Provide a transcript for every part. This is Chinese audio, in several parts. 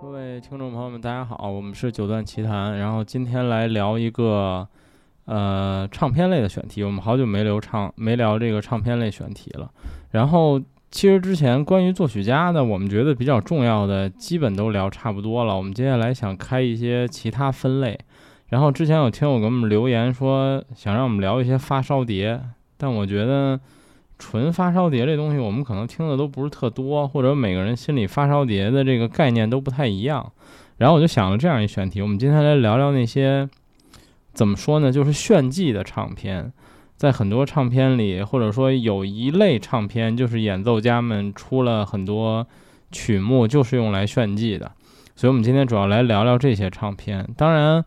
各位听众朋友们，大家好，我们是九段奇谈，然后今天来聊一个呃唱片类的选题。我们好久没聊唱没聊这个唱片类选题了。然后其实之前关于作曲家的，我们觉得比较重要的，基本都聊差不多了。我们接下来想开一些其他分类。然后之前有听友给我们留言说，想让我们聊一些发烧碟，但我觉得。纯发烧碟这东西，我们可能听的都不是特多，或者每个人心里发烧碟的这个概念都不太一样。然后我就想了这样一选题，我们今天来聊聊那些怎么说呢，就是炫技的唱片。在很多唱片里，或者说有一类唱片，就是演奏家们出了很多曲目，就是用来炫技的。所以我们今天主要来聊聊这些唱片。当然。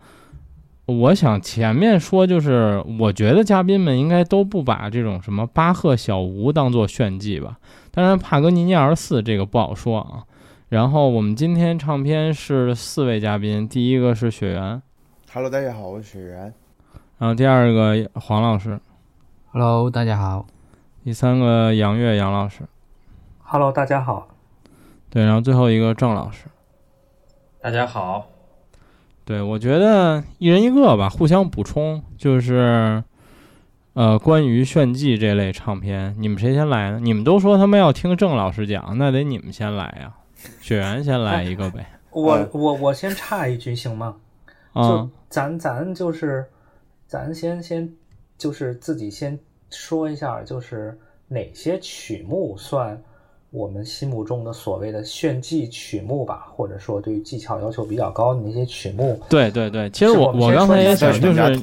我想前面说，就是我觉得嘉宾们应该都不把这种什么巴赫小吴当做炫技吧。当然，帕格尼尼二四这个不好说啊。然后我们今天唱片是四位嘉宾，第一个是雪原，Hello，大家好，我是雪原。然后第二个黄老师，Hello，大家好。第三个杨月杨老师，Hello，大家好。对，然后最后一个郑老师，大家好。对，我觉得一人一个吧，互相补充。就是，呃，关于炫技这类唱片，你们谁先来呢？你们都说他们要听郑老师讲，那得你们先来呀。雪原先来一个呗。我我我先插一句行吗？就咱咱就是，咱先先就是自己先说一下，就是哪些曲目算。我们心目中的所谓的炫技曲目吧，或者说对于技巧要求比较高的那些曲目。对对对，其实我我刚才也想就是，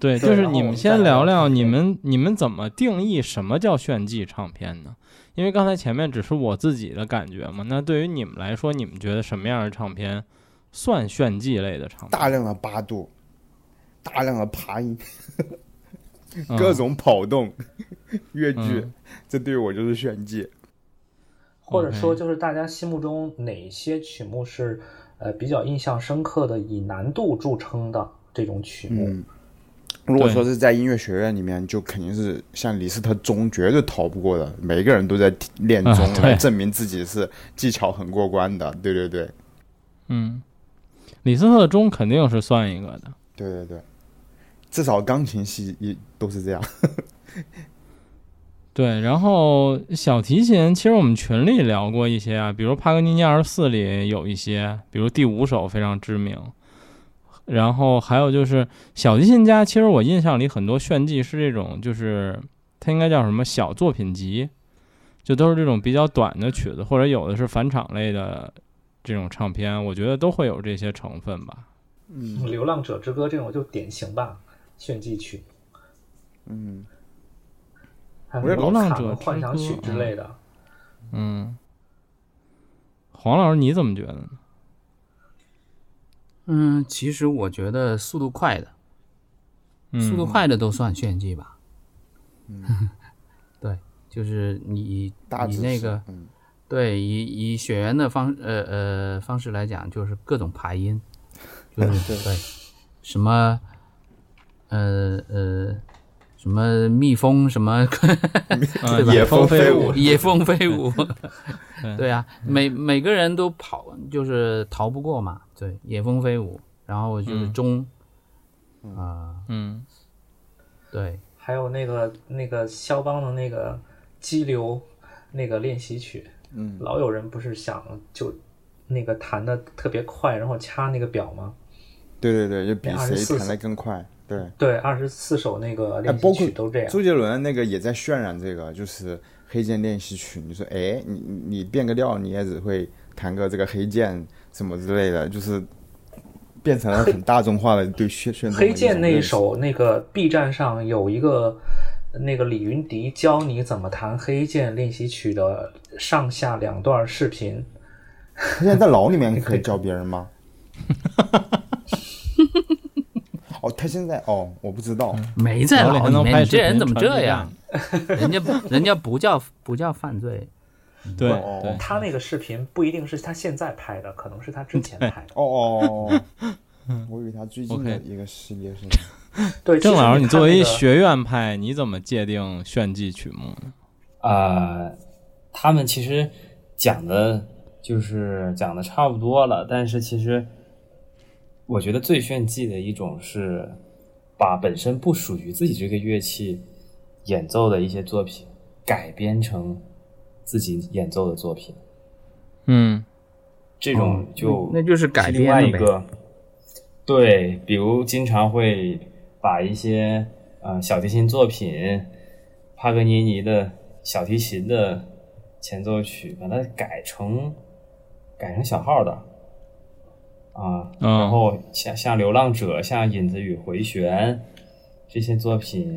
对，就是你们先聊聊你们你们怎么定义什么叫炫技唱片呢？因为刚才前面只是我自己的感觉嘛。那对于你们来说，你们觉得什么样的唱片算炫技类的唱片？大量的八度，大量的爬音，各种跑动，越剧，这对于我就是炫技。或者说，就是大家心目中哪些曲目是呃比较印象深刻的，以难度著称的这种曲目？如果说是在音乐学院里面，就肯定是像李斯特钟绝对逃不过的，每个人都在练钟来证明自己是技巧很过关的。对对对，嗯，李斯特钟肯定是算一个的。对对对，至少钢琴系一都是这样。对，然后小提琴，其实我们群里聊过一些啊，比如帕格尼尼二十四里有一些，比如第五首非常知名。然后还有就是小提琴家，其实我印象里很多炫技是这种，就是它应该叫什么小作品集，就都是这种比较短的曲子，或者有的是返场类的这种唱片，我觉得都会有这些成分吧。嗯，《流浪者之歌》这种就典型吧，炫技曲。嗯。我流浪者幻想曲之类的，嗯，黄老师你怎么觉得呢？嗯，其实我觉得速度快的，速度快的都算炫技吧。嗯，对，就是你你那个，对，以以血缘的方呃呃方式来讲，就是各种爬音，就是对，什么呃呃。什么蜜蜂什么，野蜂飞舞，野蜂飞舞，对啊，每每个人都跑，就是逃不过嘛。对，野蜂飞舞，然后就是钟，啊，嗯，对，还有那个那个肖邦的那个激流那个练习曲，嗯，老有人不是想就那个弹的特别快，然后掐那个表吗？对对对，就比谁弹的更快。对对，二十四首那个练习曲都这样。周杰伦那个也在渲染这个，就是黑键练习曲。你说，哎，你你变个调，你也只会弹个这个黑键什么之类的，就是变成了很大众化的对旋旋。黑键那一首那个 B 站上有一个那个李云迪教你怎么弹黑键练习曲的上下两段视频。现在在牢里面可以教别人吗？哦，他现在哦，我不知道，没在牢里面。你这人怎么这样？人家 人家不叫不叫犯罪。对，他那个视频不一定是他现在拍的，可能是他之前拍的。哦哦哦，我以为他最近的一个系列是。对，郑老师，你作为学院派，你怎么界定炫技曲目呢？啊，他们其实讲的就是讲的差不多了。但是其实，我觉得最炫技的一种是把本身不属于自己这个乐器演奏的一些作品改编成自己演奏的作品。嗯这种就那就是改另外编了呗。一个，对，比如经常会把一些呃小提琴作品，帕格尼尼的小提琴的前奏曲，把它改成改成小号的啊，嗯然后像像《流浪者》、像《影子与回旋》这些作品，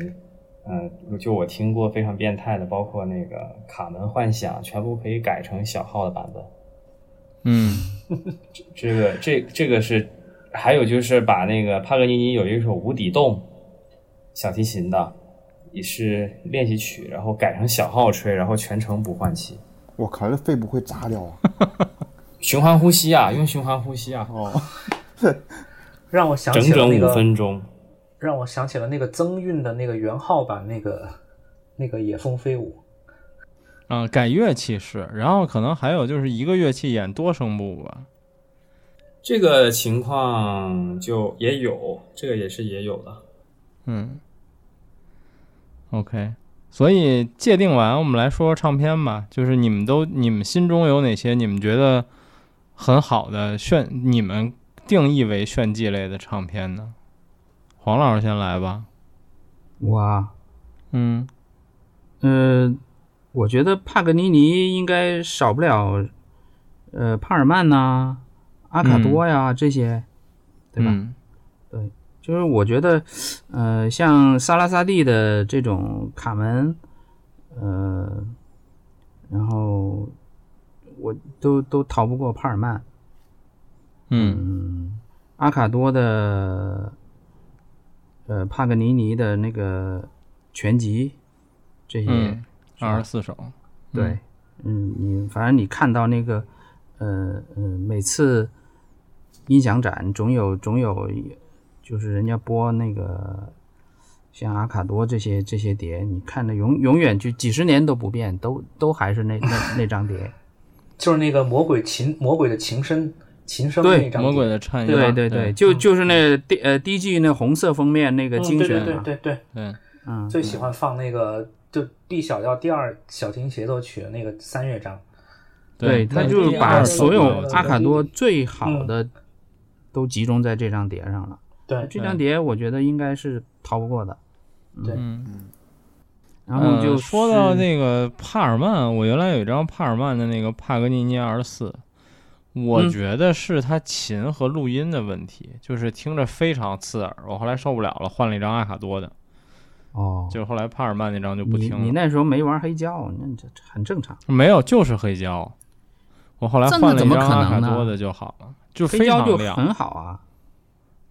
嗯、就我听过非常变态的，包括那个《卡门幻想》，全部可以改成小号的版本。嗯这个这这个是，还有就是把那个帕格尼尼有一首《无底洞》小提琴的，也是练习曲，然后改成小号吹，然后全程不换气，我靠，这肺不会炸掉啊！循环呼吸啊，用循环呼吸啊，哦，让我想整整五起了那个，分钟。让我想起了那个曾韵的那个原号版那个那个野蜂飞舞。嗯，改乐器是，然后可能还有就是一个乐器演多声部吧。这个情况就也有，这个也是也有的。嗯，OK，所以界定完，我们来说说唱片吧。就是你们都，你们心中有哪些你们觉得很好的炫，你们定义为炫技类的唱片呢？黄老师先来吧。我，嗯呃，我觉得帕格尼尼应该少不了，呃，帕尔曼呐、阿卡多呀、这些，对吧？嗯就是我觉得，呃，像萨拉萨蒂的这种卡门，呃，然后我都都逃不过帕尔曼。嗯嗯，阿卡多的，呃，帕格尼尼的那个全集，这些，二十四首。对，嗯，你反正你看到那个，呃呃，每次音响展总有总有，就是人家播那个像阿卡多这些这些碟，你看的永永远就几十年都不变，都都还是那那那张碟。就是那个魔鬼琴魔鬼的琴声琴声对那张魔鬼的颤音。对对对，就就是那第呃第一季那红色封面那个嗯对精选嘛，对对对对，对。嗯，最喜欢放那个就 B 小调第二小提琴协奏曲的那个三乐章。对，他就是把所有阿卡多最嗯好的都集中在这张碟上了。对，这张碟我觉得应该是逃不过的。对。嗯。然后就呃、说到那个帕尔曼，我原来有一张帕尔曼的那个帕格尼尼 R 四，我嗯觉得是他琴和录音的问题，就是听着非常刺耳。我后来受不了了，换了一张阿卡多的，哦，就是后来帕尔曼那张就不听了。你那时候没玩黑胶，那这这很正常。没有，就是黑胶。我后来换了一张阿卡多的就好了，就非黑胶就常亮。很好啊。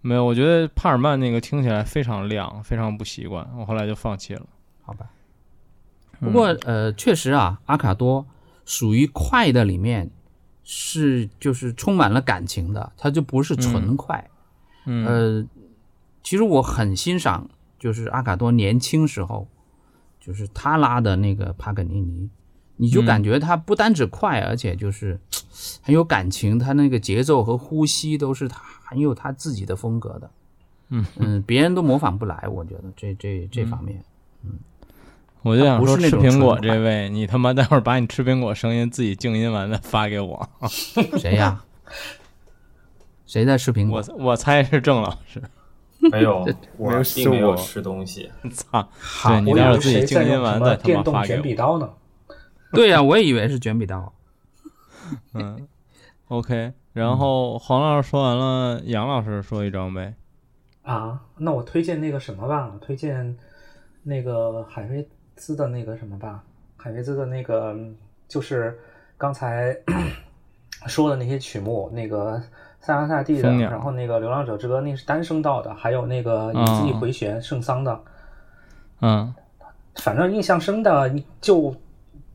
没有，我觉得帕尔曼那个听起来非常亮，非常不习惯，我后来就放弃了。好吧。不过呃，确实啊，阿卡多属于快的里面是就是充满了感情的，它就不是纯快。嗯，呃，其实我很欣赏，就是阿卡多年轻时候，就是他拉的那个帕格尼尼，你就嗯感觉他不单只快，而且就是很有感情，他那个节奏和呼吸都是他很有他自己的风格的。嗯嗯，别人都模仿不来，我觉得这这这方面。我就想说，吃苹果这位，你他妈待会儿把你吃苹果声音自己静音完再发给我。谁呀？谁在吃苹果我？我猜是郑老师。没有，我并没有试过吃东西。操！对你待会儿自己静音完再他妈发给我。笔刀呢？对呀、我也以为是卷笔刀。嗯，OK。然后黄老师说完了，杨老师说一张呗。啊，那我推荐那个什么吧，推荐那个海菲兹的那个什么吧，海菲兹的那个就是刚才 说的那些曲目，那个塞拉萨蒂的，然后那个《流浪者之歌》那是单声道的，还有那个《以自己哦回旋》圣桑的，嗯。反正印象深的就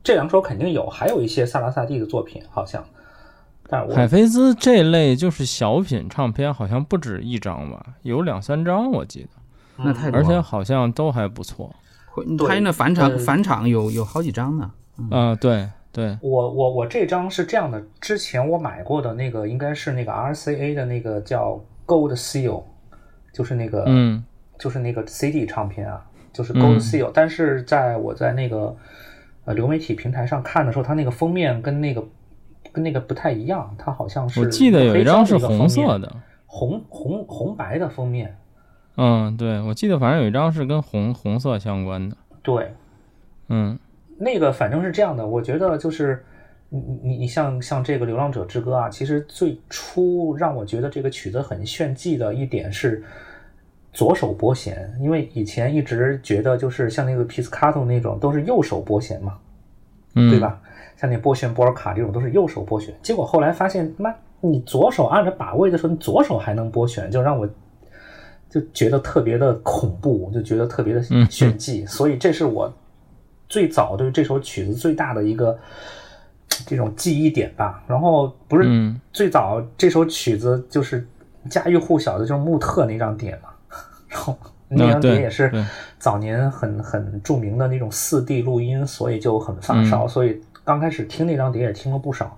这两首肯定有，还有一些萨拉萨蒂的作品好像，但海飞兹这类就是小品唱片，好像不止一张吧，有两三张我记得，那太多，而且好像都还不错。会对他那返场呃返场有有好几张呢。啊、对对，我我我这张是这样的，之前我买过的那个应该是那个 RCA 的那个叫 Gold Seal，就是那个嗯。就是那个 CD 唱片啊，就是 Gold 嗯 Seal，、但是在我在那个呃流媒体平台上看的时候，它那个封面跟那个跟那个不太一样，它好像是我记得有一张是红色，的，红红红白的封面，嗯，对，我记得反正有一张是跟红红色相关的，对，嗯那个反正是这样的，我觉得就是你你你像像这个《流浪者之歌》啊，其实最初让我觉得这个曲子很炫技的一点是左手拨弦，因为以前一直觉得就是像那个皮斯卡托那种都是右手拨弦嘛，嗯，对？吧？像那拨弦波尔卡这种都是右手拨弦，结果后来发现，妈，你左手按着把位的时候，你左手还能拨弦，就让我就觉得特别的恐怖，就觉得特别的嗯炫技。所以这是我最早对这首曲子最大的一个这种记忆点吧。然后不是嗯最早这首曲子就是家喻户晓的，就是穆特那张碟嘛，然后。那张碟也是早年很很著名的那种四 D 录音，所以就很发烧，所以刚开始听那张碟也听了不少，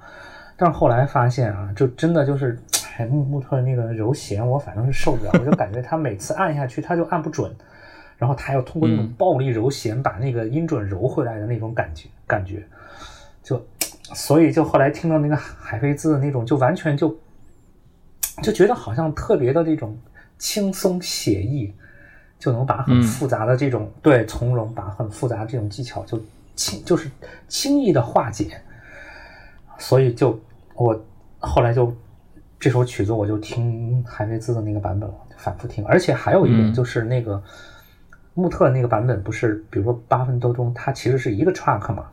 但是后来发现啊，就真的就是，哎，穆穆特那个揉弦，我反正是受不了，我就感觉他每次按下去他就按不准，然后他要通过那种嗯。暴力揉弦把那个音准揉回来的那种感觉，感觉，就，所以就后来听到那个海飞兹的那种，就完全就就觉得好像特别的这种轻松写意。就能把很嗯。复杂的这种、对从容，把很复杂的这种技巧就轻就是轻易的化解，所以就我后来就这首曲子我就听海菲兹的那个版本了，就反复听，而且还有一点嗯。就是那个穆特那个版本不是，比如说八分多钟，它其实是一个 track 嘛，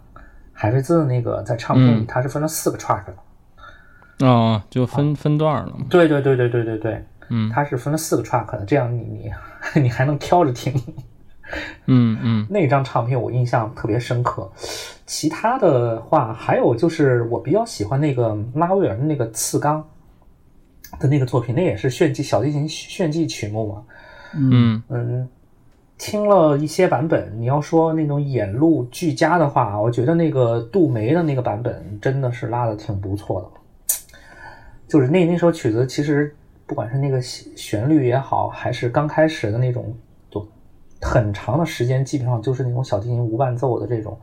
海菲兹的那个在唱片里嗯。它是分了四个 track 的，哦，就分分段了嘛，对对对对对对对，嗯。它是分了四个 track 的，这样你你 你还能挑着听。嗯嗯。那张唱片我印象特别深刻。其他的话，还有就是我比较喜欢那个拉威尔的那个次钢的那个作品，那也是炫技小提琴炫技曲目嘛。嗯嗯，听了一些版本，你要说那种演录俱佳的话，我觉得那个杜梅的那个版本真的是拉的挺不错的。就是那那首曲子，其实不管是那个旋旋律也好，还是刚开始的那种，就很长的时间，基本上就是那种小提琴无伴奏的这种，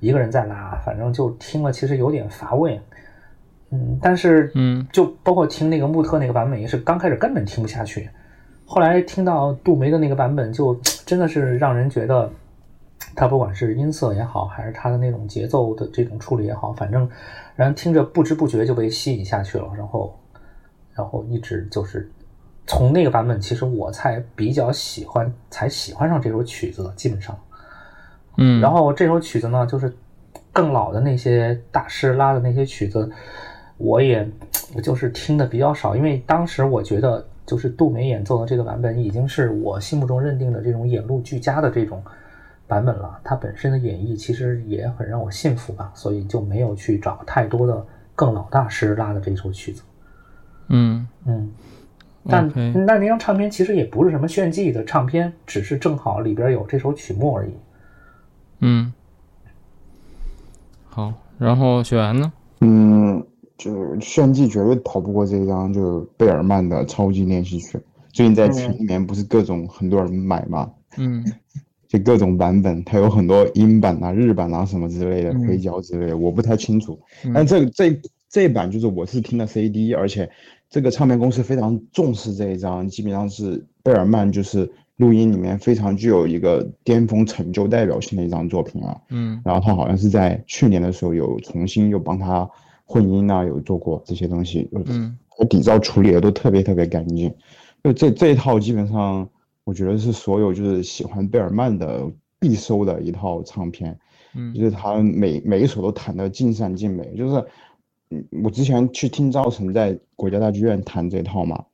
一个人在拉，反正就听了其实有点乏味。嗯，但是嗯就包括听那个穆特那个版本，也是刚开始根本听不下去，后来听到杜梅的那个版本，就真的是让人觉得，他不管是音色也好，还是他的那种节奏的这种处理也好，反正让人听着不知不觉就被吸引下去了，然后，然后一直就是从那个版本，其实我才比较喜欢，才喜欢上这首曲子的，基本上。嗯，然后这首曲子呢，就是更老的那些大师拉的那些曲子，我也我就是听的比较少，因为当时我觉得就是杜梅演奏的这个版本已经是我心目中认定的这种演录俱佳的这种版本了。它本身的演绎其实也很让我信服吧，所以就没有去找太多的更老大师拉的这首曲子。嗯嗯，但那那张唱片其实也不是什么炫技的唱片，只是正好里边有这首曲目而已。嗯，好，然后雪原呢？嗯，就炫技绝对逃不过这一张，就贝尔曼的超级练习曲。最近在群里面不是各种很多人买嘛，嗯就各种版本，它有很多英版啊、日版啊什么之类的，嗯黑胶之类的，我不太清楚。嗯但这这这一版就是我是听的 CD，而且这个唱片公司非常重视这一张，基本上是贝尔曼就是录音里面非常具有一个巅峰成就代表性的一张作品啊。嗯然后他好像是在去年的时候有重新又帮他混音啊，有做过这些东西，嗯底噪处理的都特别特别干净。就这这一套基本上，我觉得是所有就是喜欢贝尔曼的必收的一套唱片。嗯就是他每每一首都弹得尽善尽美，就是，嗯，我之前去听赵晨在国家大剧院弹这套嘛，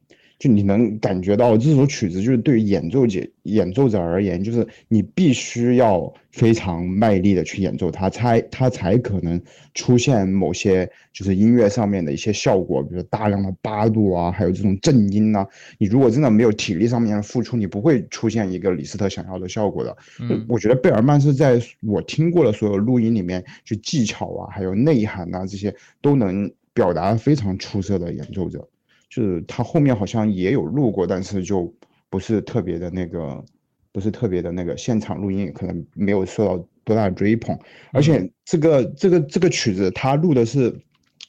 就你能感觉到这首曲子就是对于演奏者演奏者而言，就是你必须要非常卖力的去演奏它，才它才可能出现某些就是音乐上面的一些效果，比如大量的八度啊，还有这种震音呐、你如果真的没有体力上面的付出，你不会出现一个李斯特想要的效果的。嗯我觉得贝尔曼是在我听过的所有录音里面，就技巧啊，还有内涵呐、这些都能表达非常出色的演奏者。就是他后面好像也有录过，但是就不是特别的那个，不是特别的那个现场录音，可能没有受到多大的追捧。而且这个这个这个曲子，他录的是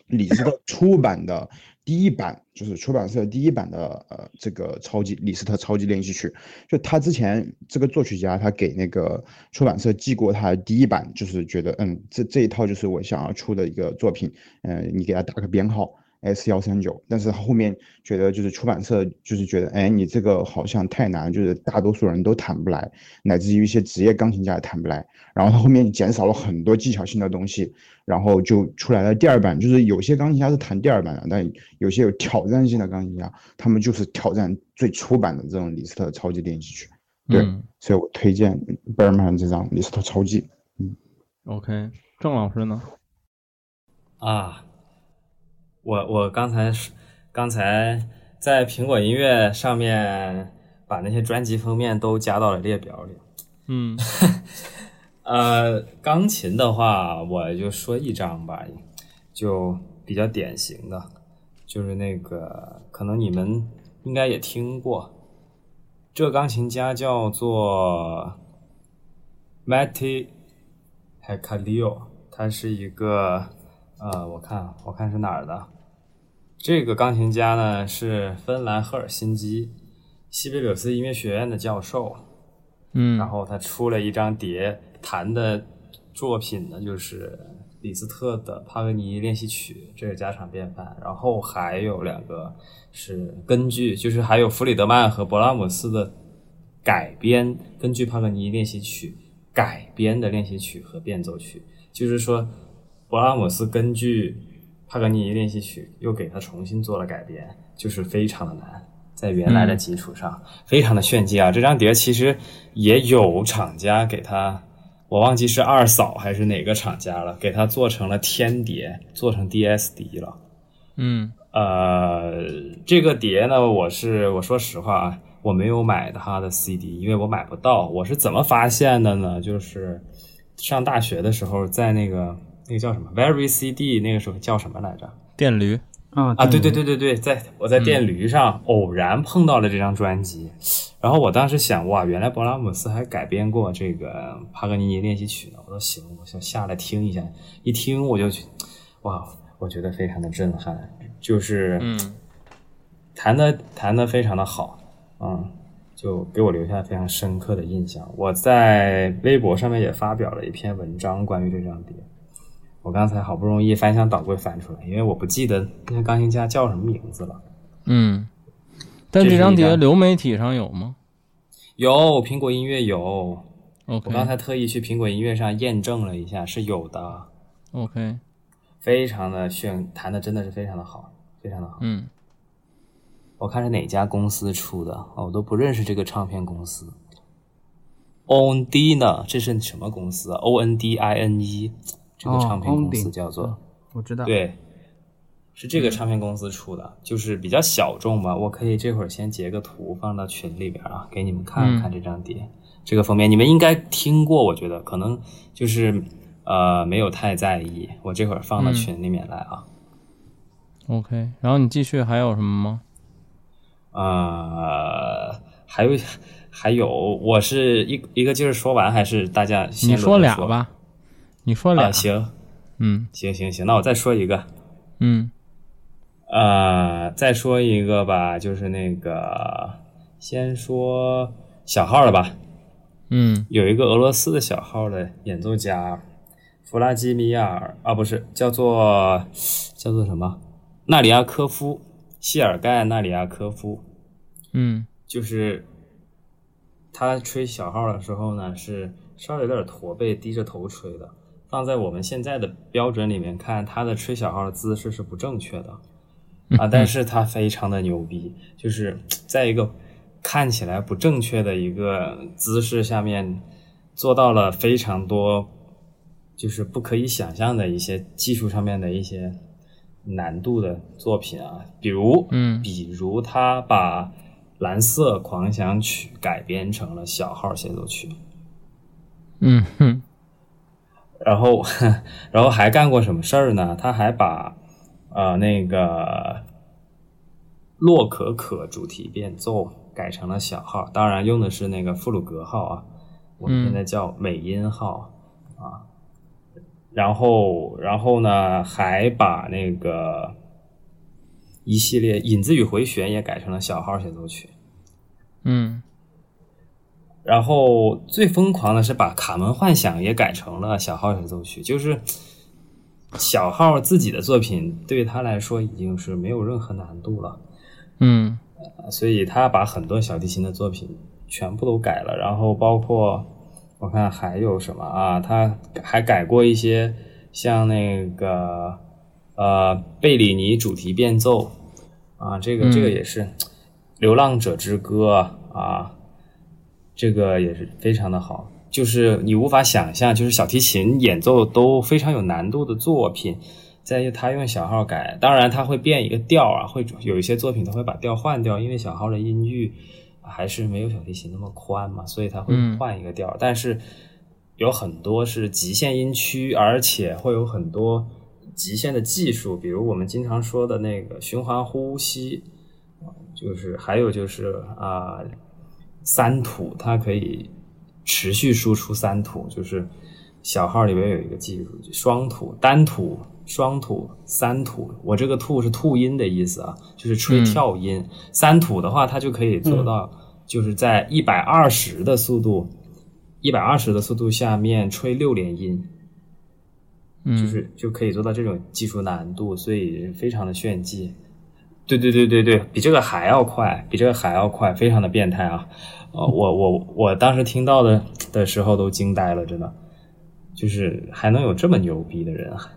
李斯特出版的第一版，就是出版社第一版的呃这个超级李斯特超级练习曲。就他之前这个作曲家，他给那个出版社寄过他第一版，就是觉得嗯这这一套就是我想要出的一个作品，嗯、你给他打个编号。S 幺三九，但是后面觉得就是出版社就是觉得，哎，你这个好像太难，就是大多数人都弹不来，乃至于一些职业钢琴家也弹不来。然后他后面减少了很多技巧性的东西，然后就出来了第二版。就是有些钢琴家是弹第二版的，但有些有挑战性的钢琴家，他们就是挑战最初版的这种李斯特超级练习曲。对，嗯所以我推荐贝尔曼这张李斯特超级。嗯，OK，郑老师呢？啊，我我刚才是刚才在苹果音乐上面把那些专辑封面都加到了列表里。嗯 呃，钢琴的话，我就说一张吧，就比较典型的，就是那个可能你们应该也听过，这个钢琴家叫做 Matti h e c a l i o 他是一个呃，我看我看是哪儿的，这个钢琴家呢是芬兰赫尔辛基西贝柳斯音乐学院的教授，嗯，然后他出了一张碟，弹的作品呢就是李斯特的帕格尼练习曲，这是家常便饭。然后还有两个是根据，就是还有弗里德曼和勃拉姆斯的改编，根据帕格尼练习曲改编的练习曲和变奏曲，就是说勃拉姆斯根据帕格尼练习曲又给它重新做了改编，就是非常的难。在原来的基础上，非常的炫技啊！这张碟其实也有厂家给他，我忘记是二嫂还是哪个厂家了，给他做成了天碟，做成 DSD 了。嗯呃，这个碟呢，我是我说实话啊，我没有买它的 CD，因为我买不到。我是怎么发现的呢？就是上大学的时候，在那个那个叫什么？Very CD，那个时候叫什么来着？电驴，啊啊，对对对对对，在我在电驴上偶然碰到了这张专辑，然后我当时想，哇，原来勃拉姆斯还改编过这个帕格尼尼练习曲呢，我说行，我想下来听一下，一听我就，哇，我觉得非常的震撼，就是嗯。弹的弹的非常的好，嗯，就给我留下非常深刻的印象。我在微博上面也发表了一篇文章关于这张碟。我刚才好不容易翻箱倒柜翻出来，因为我不记得那个钢琴家叫什么名字了。嗯，但这张碟流媒体上有吗有苹果音乐有，我刚才特意去苹果音乐上验证了一下，是有的，OK，非常的炫，弹的真的是非常的好，非常的好。嗯我看是哪家公司出的，哦，我都不认识这个唱片公司。O N D 呢？这是什么公司啊？O N D I N E，这个哦唱片公司叫做、我知道。对，是这个唱片公司出的，就是比较小众吧。我可以这会儿先截个图放到群里边啊，给你们看看这张碟。这个封面你们应该听过，我觉得可能就是呃没有太在意。我这会儿放到嗯群里面来啊。OK，然后你继续还有什么吗？呃，还有还有，我是一一个劲儿说完，还是大家先你说俩吧，你说俩，啊，行嗯行行行，那我再说一个。嗯呃，再说一个吧，就是那个，先说小号的吧。嗯有一个俄罗斯的小号的演奏家，弗拉基米尔啊，不是叫做叫做什么？纳里亚科夫，谢尔盖纳里亚科夫，嗯就是他吹小号的时候呢，是稍微有点驼背，低着头吹的。放在我们现在的标准里面看，他的吹小号的姿势是不正确的。啊，但是他非常的牛逼，就是在一个看起来不正确的一个姿势下面，做到了非常多，就是不可以想象的一些技术上面的一些难度的作品啊，比如，嗯。比如他把《蓝色狂想曲》改编成了小号协奏曲，嗯哼，然后，然后还干过什么事儿呢？他还把呃那个洛可可主题变奏改成了小号，当然用的是那个富鲁格号啊，我们现在叫美音号、啊。然后，然后呢，还把那个一系列引子与回旋也改成了小号协奏曲。嗯然后最疯狂的是把《卡门幻想》也改成了小号演奏曲，就是小号自己的作品对他来说已经是没有任何难度了，嗯所以他把很多小提琴的作品全部都改了，然后包括我看还有什么啊，他还改过一些像那个呃贝里尼主题变奏啊，这个嗯这个也是《流浪者之歌》啊。这个也是非常的好，就是你无法想象，就是小提琴演奏都非常有难度的作品，在于他用小号改，当然他会变一个调啊，会有一些作品他会把调换掉，因为小号的音域还是没有小提琴那么宽嘛，所以他会嗯换一个调，但是有很多是极限音区，而且会有很多极限的技术，比如我们经常说的那个循环呼吸，就是还有就是啊。三吐，它可以持续输出三吐，就是小号里边有一个技术，双吐、单吐、双吐、三吐。我这个吐是吐音的意思啊，就是吹跳音。三吐的话，它就可以做到，就是在一百二十的速度，一百二十的速度下面吹六连音，嗯，就是就可以做到这种技术难度，所以非常的炫技。对对对对对，比这个还要快，比这个还要快，非常的变态啊！呃，我我我当时听到的的时候都惊呆了，真的，就是还能有这么牛逼的人啊！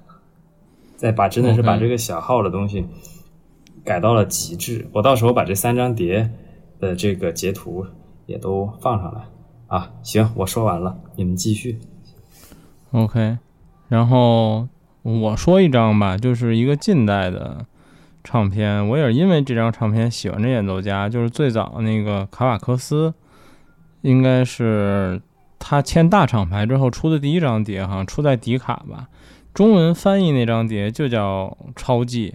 再把真的是把这个小号的东西改到了极致。我到时候把这三张碟的这个截图也都放上来啊！行，我说完了，你们继续。OK，然后我说一张吧，就是一个近代的唱片，我也是因为这张唱片喜欢这演奏家，就是最早那个卡瓦克斯，应该是他签大厂牌之后出的第一张碟，好像出在迪卡吧，中文翻译那张碟就叫《超技》，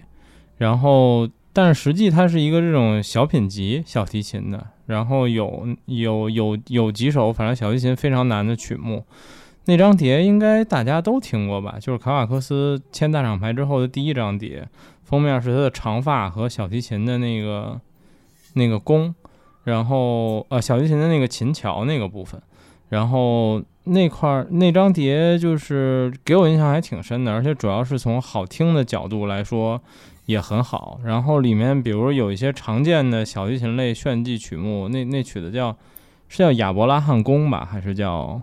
然后但是实际它是一个这种小品集小提琴的，然后有有有有几首反正小提琴非常难的曲目。那张碟应该大家都听过吧？就是卡瓦克斯签大厂牌之后的第一张碟，封面是他的长发和小提琴的那个那个弓，然后呃小提琴的那个琴桥那个部分，然后那块儿那张碟就是给我印象还挺深的，而且主要是从好听的角度来说也很好。然后里面比如有一些常见的小提琴类炫技曲目，那那曲子叫是叫亚伯拉罕宫吧，还是叫？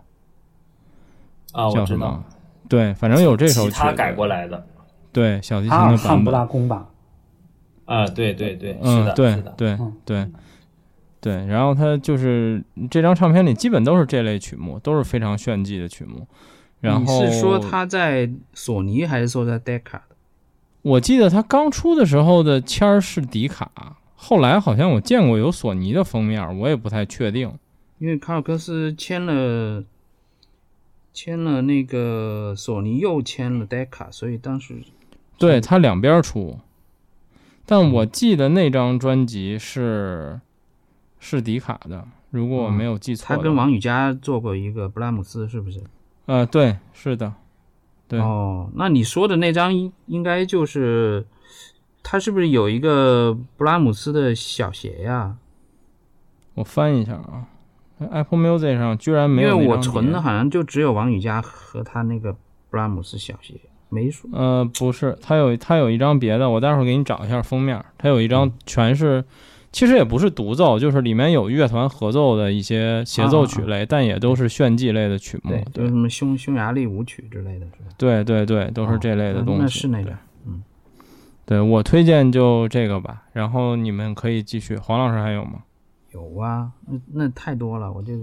啊，我叫什么知道，？对，反正有这首曲子他改过来的对小提琴阿尔的版汉布拉本，宫吧，啊，对对对，是嗯，的，对对嗯对对，然后他就是这张唱片里基本都是这类曲目，都是非常炫技的曲目。然后你是说他在索尼还是说在 Decca 的？我记得他刚出的时候的签儿是迪卡，后来好像我见过有索尼的封面，我也不太确定。因为卡尔克斯签了签了那个索尼，又签了 Decca，所以当时对他两边出，但我记得那张专辑是是迪卡的，如果我没有记错。他跟王宇佳做过一个布拉姆斯，是不是？呃，对，是的，对哦，那你说的那张应应该就是他是不是有一个布拉姆斯的小鞋呀？我翻一下啊，Apple Music 上居然没有因为我存的好像就只有王宇佳和他那个布拉姆斯小鞋，没说。呃，不是，他有他有一张别的，我待会儿给你找一下封面。他有一嗯张全是，其实也不是独奏，就是里面有乐团合奏的一些协奏曲类，但也都是炫技类的曲目。对，就什么匈匈牙利舞曲之类的，是吧？对对对，都是这类的哦东西。那是那个嗯，对我推荐就这个吧，然后你们可以继续。黄老师还有吗？有啊，那那太多了，我就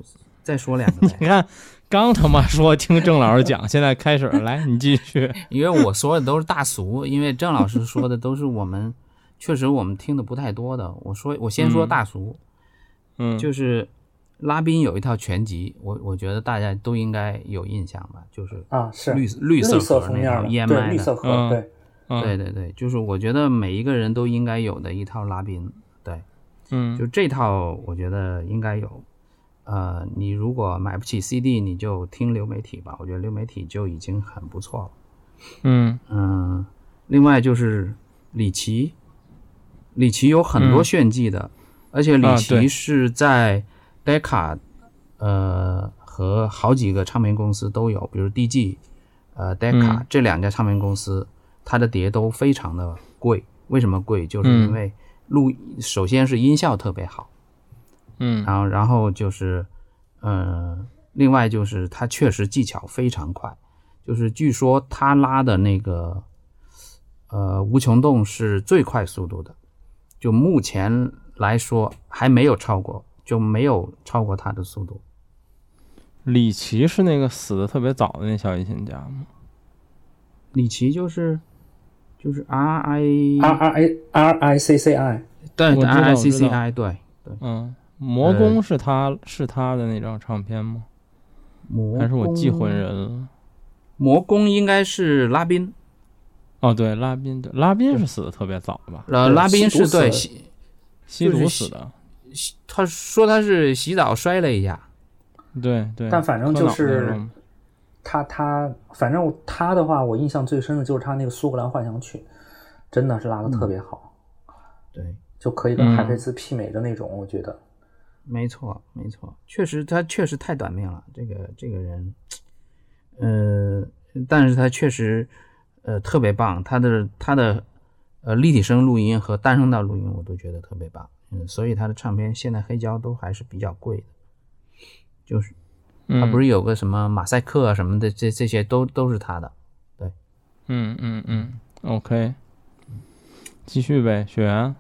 再说两个。你看，刚他妈说听郑老师讲，现在开始了来，你继续。因为我说的都是大俗，因为郑老师说的都是我们确实我们听的不太多的。我说我先说大俗，嗯，就是拉宾有一套全集，我我觉得大家都应该有印象吧，就是啊是绿绿色盒封面那套的，EMI 对绿色的，盒，嗯对，嗯对对对，就是我觉得每一个人都应该有的一套拉宾，对，嗯就这套我觉得应该有。呃，你如果买不起 CD，你就听流媒体吧，我觉得流媒体就已经很不错了。嗯嗯，另外就是李琦，李奇有很多嗯。炫技的，而且李啊对。琦是在 Decca，、呃和好几个唱片公司都有，比如 DG，呃 Decca、嗯。这两家唱片公司，它的碟都非常的贵。为什么贵？就是嗯。因为录，首先是音效特别好，嗯。然后然后就是，呃，另外就是它确实技巧非常快，就是据说他拉的那个，呃，无穷动是最快速度的，就目前来说还没有超过，就没有超过他的速度。李琦是那个死的特别早的那小提琴家吗？李琦就是就是 R I R R I R I C C I，对我知道 R I 我 C 知 C 道 I 对对，嗯，魔宫是他是他的那张唱片吗？魔还是我记混人了？魔宫应该是拉宾，哦，对，拉宾对，拉宾是死的特别早吧？呃，拉宾是对死吸吸毒死的。他说他是洗澡摔了一下，对对，但反正就是他他反正他的话，我印象最深的就是他那个苏格兰幻想曲，真的是拉的特别好，对。就可以跟嗯海菲兹媲美的那种，我觉得。没错，没错，确实他确实太短命了，这个这个人，呃，但是他确实呃特别棒，他的他的呃立体声录音和单声道录音我都觉得特别棒，嗯，所以他的唱片现在黑胶都还是比较贵的，就是他不是是有个什么马赛克啊什么的，这这些都都是他的，对。嗯嗯嗯，OK，继续呗，雪原。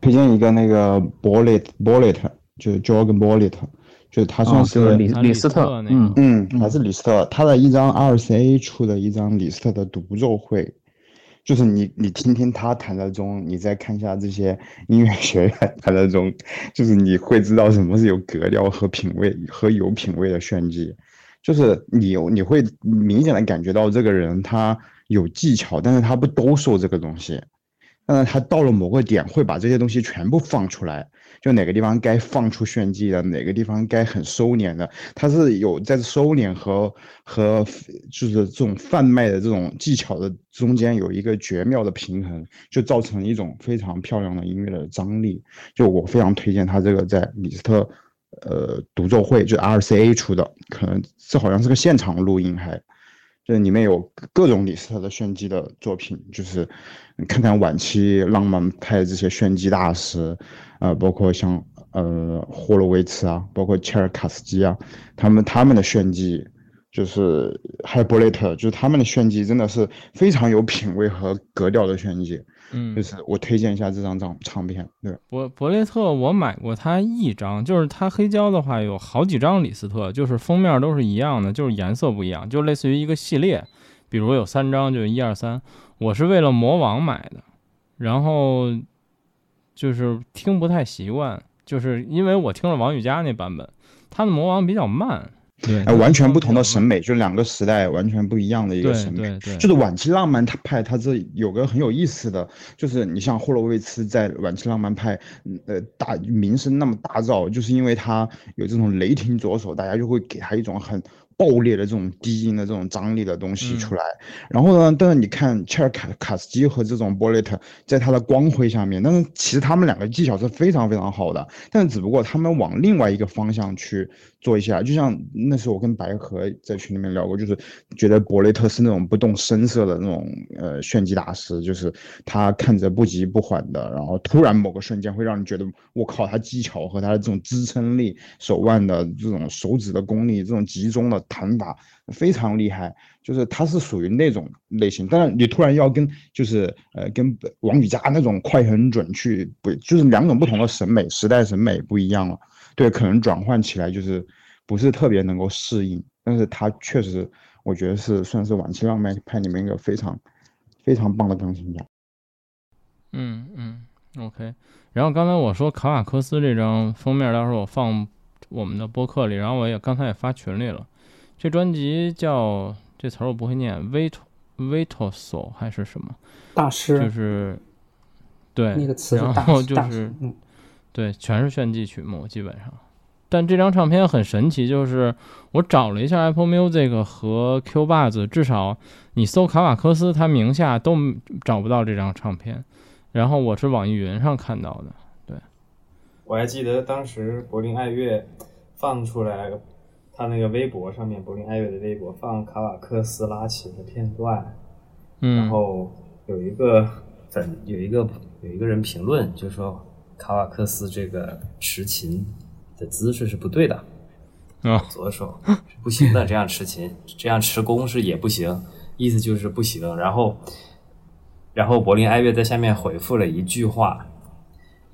推荐一个那个 Bullet Bullet，就是 Jorgen Bullet，就他算是、哦李李斯特特那个。嗯嗯，还是李斯特，他的一张 RCA 出的一张李斯特的独奏会，就是你你听听他弹的钟，你再看一下这些音乐学院 弹的钟，就是你会知道什么是有格调和品味和有品味的炫技，就是你有你会明显的感觉到这个人他有技巧，但是他不兜售这个东西。但是他到了某个点，会把这些东西全部放出来，就哪个地方该放出炫技的，哪个地方该很收敛的，他是有在收敛和和就是这种贩卖的这种技巧的中间有一个绝妙的平衡，就造成一种非常漂亮的音乐的张力。就我非常推荐他这个在李斯特呃独奏会，就 RCA 出的，可能这好像是个现场录音还。这里面有各种李斯特的炫技的作品，就是你看看晚期浪漫派这些炫技大师，啊，包括像呃霍洛维茨啊，包括切尔卡斯基啊，他们他们的炫技，就是还有波雷特，就是他们的炫技真的是非常有品味和格调的炫技，嗯就，是我推荐一下这张唱唱片，对，博博雷特我买过他一张，就是他黑胶的话有好几张李斯特，就是封面都是一样的，就是颜色不一样，就类似于一个系列，比如有三张，就一二三。我是为了魔王买的，然后就是听不太习惯，就是因为我听了王羽佳那版本，他的魔王比较慢，对，哎，完全不同的审美，就两个时代完全不一样的一个审美。对对，就是晚期浪漫派，它这有个很有意思的，就是你像霍洛维茨在晚期浪漫派，嗯呃，大名声那么大噪，就是因为他有这种雷霆左手，大家就会给他一种很爆裂的这种低音的这种张力的东西嗯出来。然后呢，但是你看切尔卡卡斯基和这种波雷特，在他的光辉下面，但是其实他们两个技巧是非常非常好的，但是只不过他们往另外一个方向去做一下，就像那时候我跟白河在群里面聊过，就是觉得博雷特是那种不动声色的那种呃炫技大师，就是他看着不急不缓的，然后突然某个瞬间会让你觉得我靠，他技巧和他的这种支撑力、手腕的这种手指的功力、这种集中的弹法非常厉害，就是他是属于那种类型。但是你突然要跟就是呃跟王羽佳那种快很准去不就是两种不同的审美时代审美不一样了，对，可能转换起来就是不是特别能够适应。但是他确实，我觉得是算是晚期浪漫派里面一个非常非常棒的钢琴家。嗯嗯，OK。然后刚才我说卡瓦克斯这张封面，到时候我放我们的播客里，然后我也刚才也发群里了。这专辑叫这词儿我不会念，Vito Vitoso 还是什么大师？就是对那个词，然后就是嗯，对，全是炫技曲目基本上。但这张唱片很神奇，就是我找了一下 Apple Music 和 Q Buzz，，至少你搜卡瓦克斯，他名下都找不到这张唱片。然后我是网易云上看到的，对。我还记得当时柏林爱乐放出来，他那个微博上面，柏林爱乐的微博放卡瓦克斯拉琴的片段，嗯，然后有一个粉有一个有一个人评论，就说卡瓦克斯这个持琴的姿势是不对的，啊，左手是不行的，这样持琴，这样持弓是也不行，意思就是不行。然后，然后柏林爱乐在下面回复了一句话，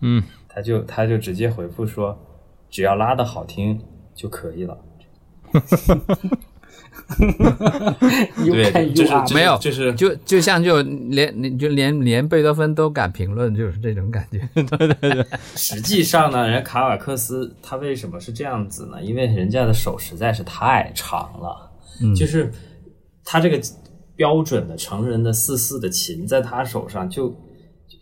嗯，他就他就直接回复说，只要拉的好听就可以了。对，就是没有，就是就就像就连就连连贝多芬都敢评论，就是这种感觉。对对对，实际上呢，人卡瓦克斯他为什么是这样子呢？因为人家的手实在是太长了，嗯就是他这个标准的成人的四四的琴在他手上就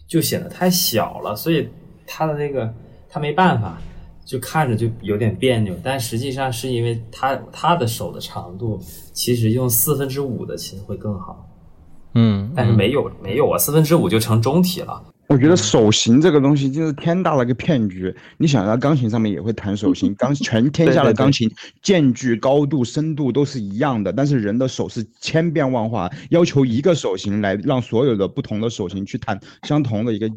就显得太小了，所以他的那个他没办法。就看着就有点别扭，但实际上是因为他他的手的长度，其实用四分之五的琴会更好。嗯，但是没有没有啊，四分之五就成中体了。我觉得手型这个东西就是天大的一个骗局。你想要钢琴上面也会弹手型，钢全 天下的钢琴间距、高度、深度都是一样的，但是人的手是千变万化，要求一个手型来让所有的不同的手型去弹相同的一个。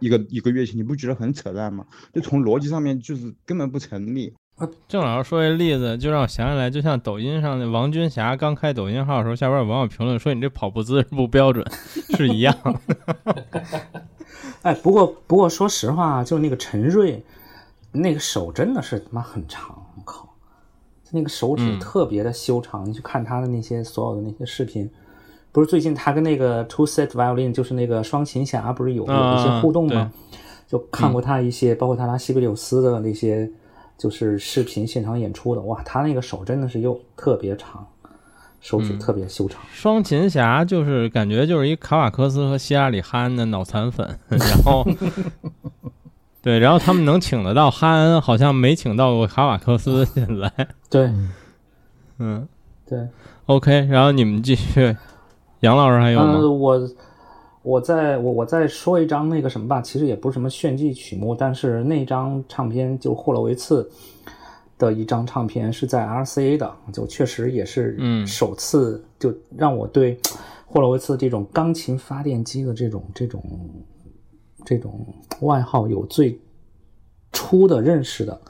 一个一个乐器，你不觉得很扯淡吗？就从逻辑上面就是根本不成立。郑老师说一例子，就让我想起来，就像抖音上那王军霞刚开抖音号的时候，下边有网友评论说你这跑步姿势不标准，是一样。哎，不过不过说实话，就那个陈瑞，那个手真的是他妈很长，我靠，那个手指特别的修长。你去看他的那些所有的那些视频。不是最近他跟那个 Two Set Violin，就是那个双琴侠，不是有有一些互动吗？就看过他一些，包括他拉西贝柳斯的那些，就是视频现场演出的。哇，他那个手真的是又特别长，手指特别修长。双琴侠就是感觉就是一卡瓦克斯和希拉里哈恩的脑残粉，然后 对，然后他们能请得到哈恩，好像没请到过卡瓦克斯。现在对，嗯，对，OK，然后你们继续。杨老师还有吗？我我再我我再说一张那个什么吧，其实也不是什么炫技曲目，但是那张唱片就霍洛维茨的一张唱片是在 RCA 的，就确实也是嗯首次就让我对霍洛维茨这种钢琴发电机的这种这种这种外号有最初的认识的。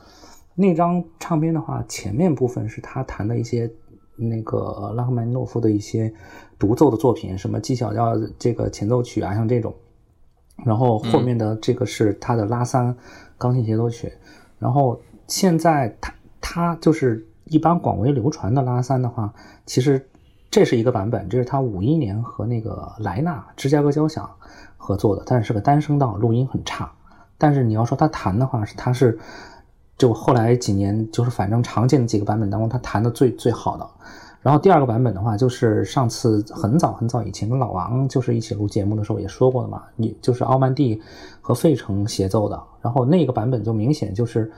那张唱片的话，前面部分是他弹的一些那个拉赫曼诺夫的一些。独奏的作品，什么 G 小调这个前奏曲啊，像这种，然后后面的这个是他的拉三钢琴协奏曲，然后现在他他就是一般广为流传的拉三的话，其实这是一个版本，这是他五一年和那个莱纳芝加哥交响合作的，但是是个单声道，录音很差。但是你要说他弹的话，是他是就后来几年就是反正常见的几个版本当中，他弹的最最好的。然后第二个版本的话，就是上次很早很早以前跟老王就是一起录节目的时候也说过的嘛，你就是奥曼蒂和费城协奏的。然后那个版本就明显就是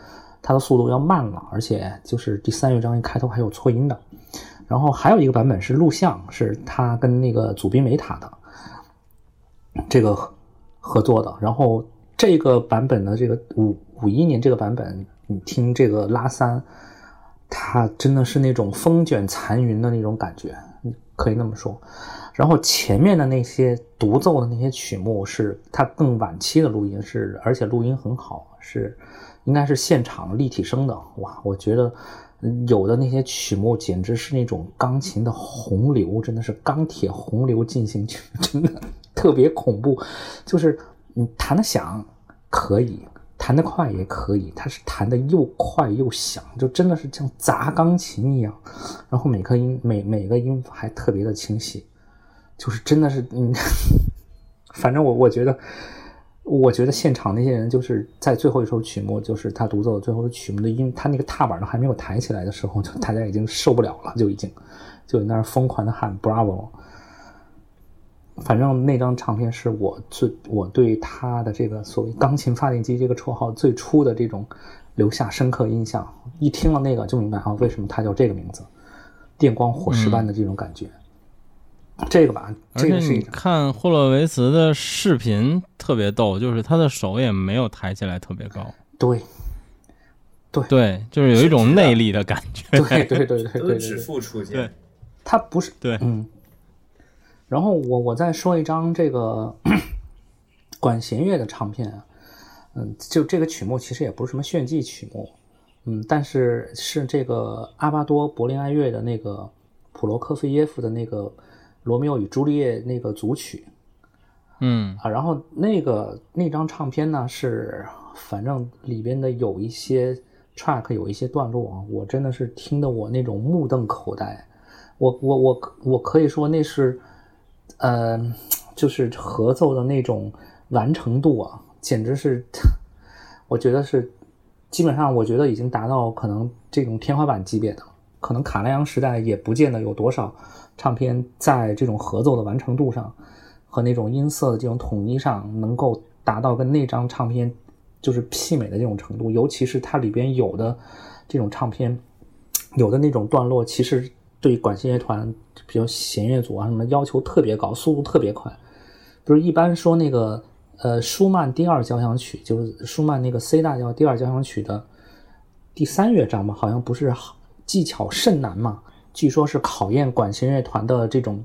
它的速度要慢了，而且就是第三乐章一开头还有错音的。然后还有一个版本是录像，是他跟那个祖宾梅塔的这个合作的。然后这个版本的这个五五一年这个版本，你听这个拉三。它真的是那种风卷残云的那种感觉，可以那么说。然后前面的那些独奏的那些曲目是它更晚期的录音，是而且录音很好，是应该是现场立体声的。哇，我觉得有的那些曲目简直是那种钢琴的洪流，真的是钢铁洪流进行曲，真的 特别恐怖。就是你弹的响可以，弹得快也可以，它是弹的又快又响，就真的是像砸钢琴一样。然后每颗音每每个音符还特别的清晰，就是真的是嗯，反正我我觉得。我觉得现场那些人就是在最后一首曲目，就是他独奏的最后的曲目的音，他那个踏板都还没有抬起来的时候，就大家已经受不了了，就已经就在那疯狂的喊 Bravo。反正那张唱片是我最我对他的这个所谓“钢琴发电机”这个绰号最初的这种留下深刻印象。一听了那个就明白啊，为什么他叫这个名字，电光火石般的这种感觉。这个吧，这个是你看霍洛维茨的视频特别逗，就是他的手也没有抬起来特别高，对，对。对，就是有一种内力的感觉，对对对对对，指腹出现，对，他不是对，嗯，然后我我再说一张这个管弦乐的唱片啊，嗯，就这个曲目其实也不是什么炫技曲目，嗯，但是是这个阿巴多柏林爱乐的那个普罗科菲耶夫的那个。罗密欧与朱丽叶那个组曲，嗯啊，然后那个那张唱片呢是，反正里边的有一些 track，有一些段落啊，我真的是听得我那种目瞪口呆。我我我我可以说那是，呃，就是合奏的那种完成度啊，简直是，我觉得是，基本上我觉得已经达到可能这种天花板级别的，可能卡莱扬时代也不见得有多少。唱片在这种合奏的完成度上，和那种音色的这种统一上，能够达到跟那张唱片就是媲美的这种程度。尤其是它里边有的这种唱片，有的那种段落，其实对管弦乐团，比如弦乐组啊什么要求特别高，速度特别快。不是一般说那个呃舒曼第二交响曲，就是舒曼那个 C 大调第二交响曲的第三乐章吧，好像不是技巧甚难嘛。据说是考验管弦乐团的这种，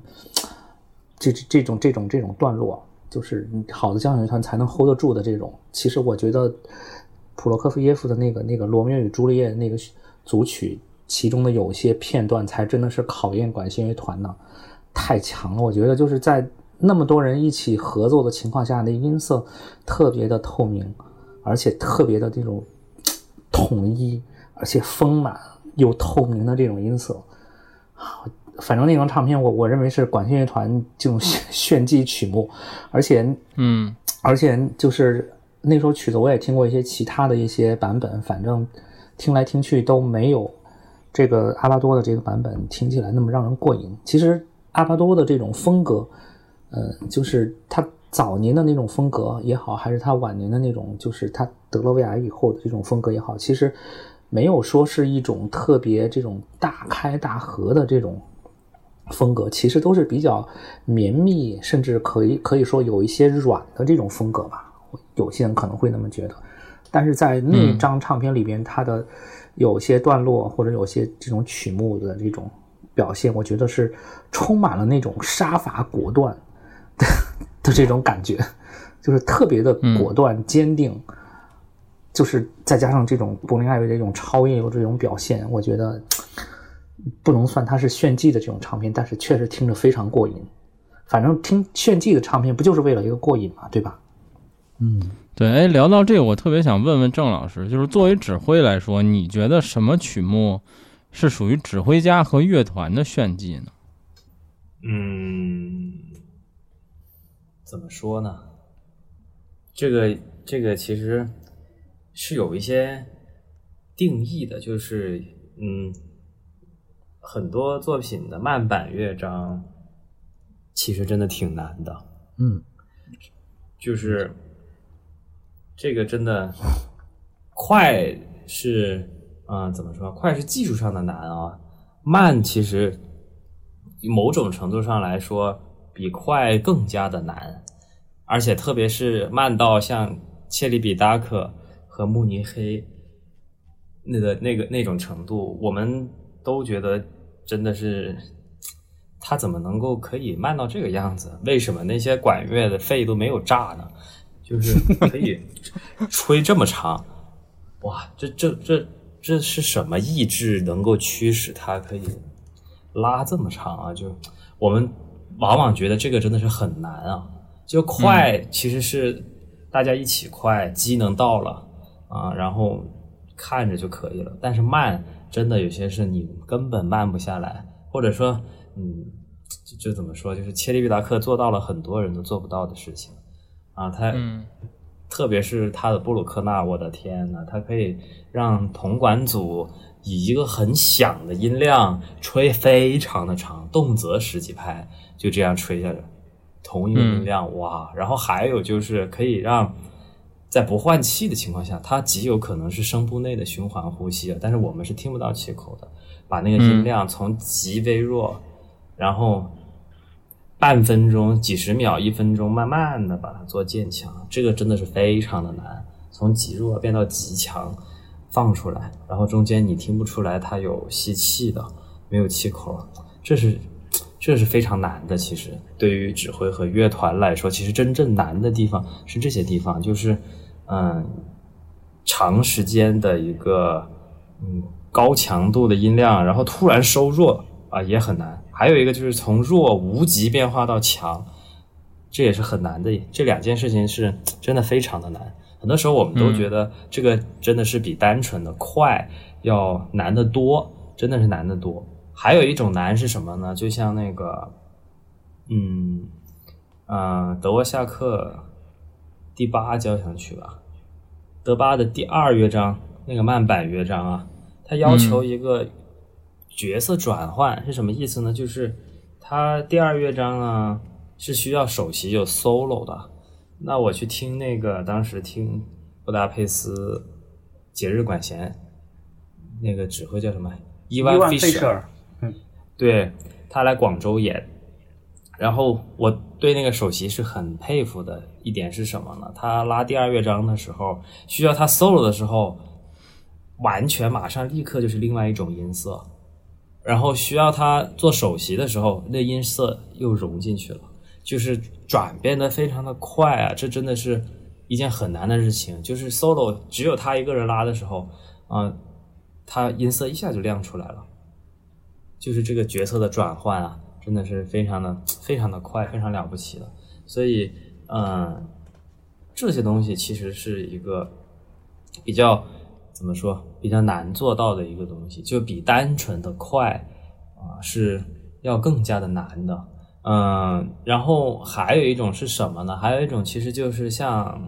这这种这种这种段落，就是好的交响乐团才能 hold 得住的这种。其实我觉得普罗科菲耶夫的那个那个《罗密欧与朱丽叶》那个组曲，其中的有些片段才真的是考验管弦乐团呢，太强了。我觉得就是在那么多人一起合作的情况下，那音色特别的透明，而且特别的这种统一，而且丰满又透明的这种音色。反正那张唱片，我我认为是管弦乐团这种炫技曲目，而且，嗯，而且就是那首曲子我也听过一些其他的一些版本，反正听来听去都没有这个阿巴多的这个版本听起来那么让人过瘾。其实阿巴多的这种风格，呃，就是他早年的那种风格也好，还是他晚年的那种，就是他得了胃癌以后的这种风格也好，其实。没有说是一种特别这种大开大合的这种风格，其实都是比较绵密，甚至可以可以说有一些软的这种风格吧。有些人可能会那么觉得，但是在那张唱片里边，它的有些段落或者有些这种曲目的这种表现，我觉得是充满了那种杀伐果断的 的这种感觉，就是特别的果断坚定。就是再加上这种柏林爱乐这种超音流这种表现，我觉得不能算它是炫技的这种唱片，但是确实听着非常过瘾。反正听炫技的唱片不就是为了一个过瘾嘛，对吧？嗯，对。哎，聊到这个，我特别想问问郑老师，就是作为指挥来说，你觉得什么曲目是属于指挥家和乐团的炫技呢？嗯，怎么说呢？这个这个其实。是有一些定义的，就是嗯，很多作品的慢板乐章其实真的挺难的，嗯，就是这个真的快是啊，怎么说？快是技术上的难啊，慢其实某种程度上来说比快更加的难，而且特别是慢到像切里比达克。和慕尼黑那个那个那种程度，我们都觉得真的是他怎么能够可以慢到这个样子？为什么那些管乐的肺都没有炸呢？就是可以吹这么长，哇！这这这这是什么意志能够驱使他可以拉这么长啊？就我们往往觉得这个真的是很难啊。就快其实是大家一起快，机能到了啊，然后看着就可以了。但是慢真的有些是你根本慢不下来，或者说，嗯，就就怎么说，就是切利比达克做到了很多人都做不到的事情啊。他，特别是他的布鲁克纳，我的天呐，他可以让铜管组以一个很响的音量吹非常的长，动辄十几拍，就这样吹下来。同一个音量哇，然后还有就是可以让在不换气的情况下，它极有可能是声部内的循环呼吸啊，但是我们是听不到气口的。把那个音量从极微弱，然后半分钟、几十秒、一分钟，慢慢的把它做渐强，这个真的是非常的难，从极弱变到极强放出来，然后中间你听不出来它有吸气的，没有气口，这是。这是非常难的，其实对于指挥和乐团来说，其实真正难的地方是这些地方，就是嗯，长时间的一个嗯高强度的音量，然后突然收弱啊也很难。还有一个就是从弱无极变化到强，这也是很难的。这两件事情是真的非常的难。很多时候我们都觉得这个真的是比单纯的快要难得多，真的是难得多。还有一种难是什么呢？就像那个，嗯，呃，德沃夏克第八交响曲吧，德巴的第二乐章那个慢板乐章啊，它要求一个角色转换是什么意思呢？就是他第二乐章呢是需要首席有 solo 的。那我去听那个当时听布达佩斯节日管弦那个指挥叫什么？伊万费舍尔。对他来广州演，然后我对那个首席是很佩服的一点是什么呢？他拉第二乐章的时候，需要他 solo 的时候，完全马上立刻就是另外一种音色，然后需要他做首席的时候，那音色又融进去了，就是转变的非常的快啊！这真的是一件很难的事情，就是 solo 只有他一个人拉的时候，啊，他音色一下就亮出来了。就是这个角色的转换啊，真的是非常的、非常的快，非常了不起的。所以，嗯，这些东西其实是一个比较怎么说，比较难做到的一个东西，就比单纯的快啊是要更加的难的。嗯，然后还有一种是什么呢？还有一种其实就是像，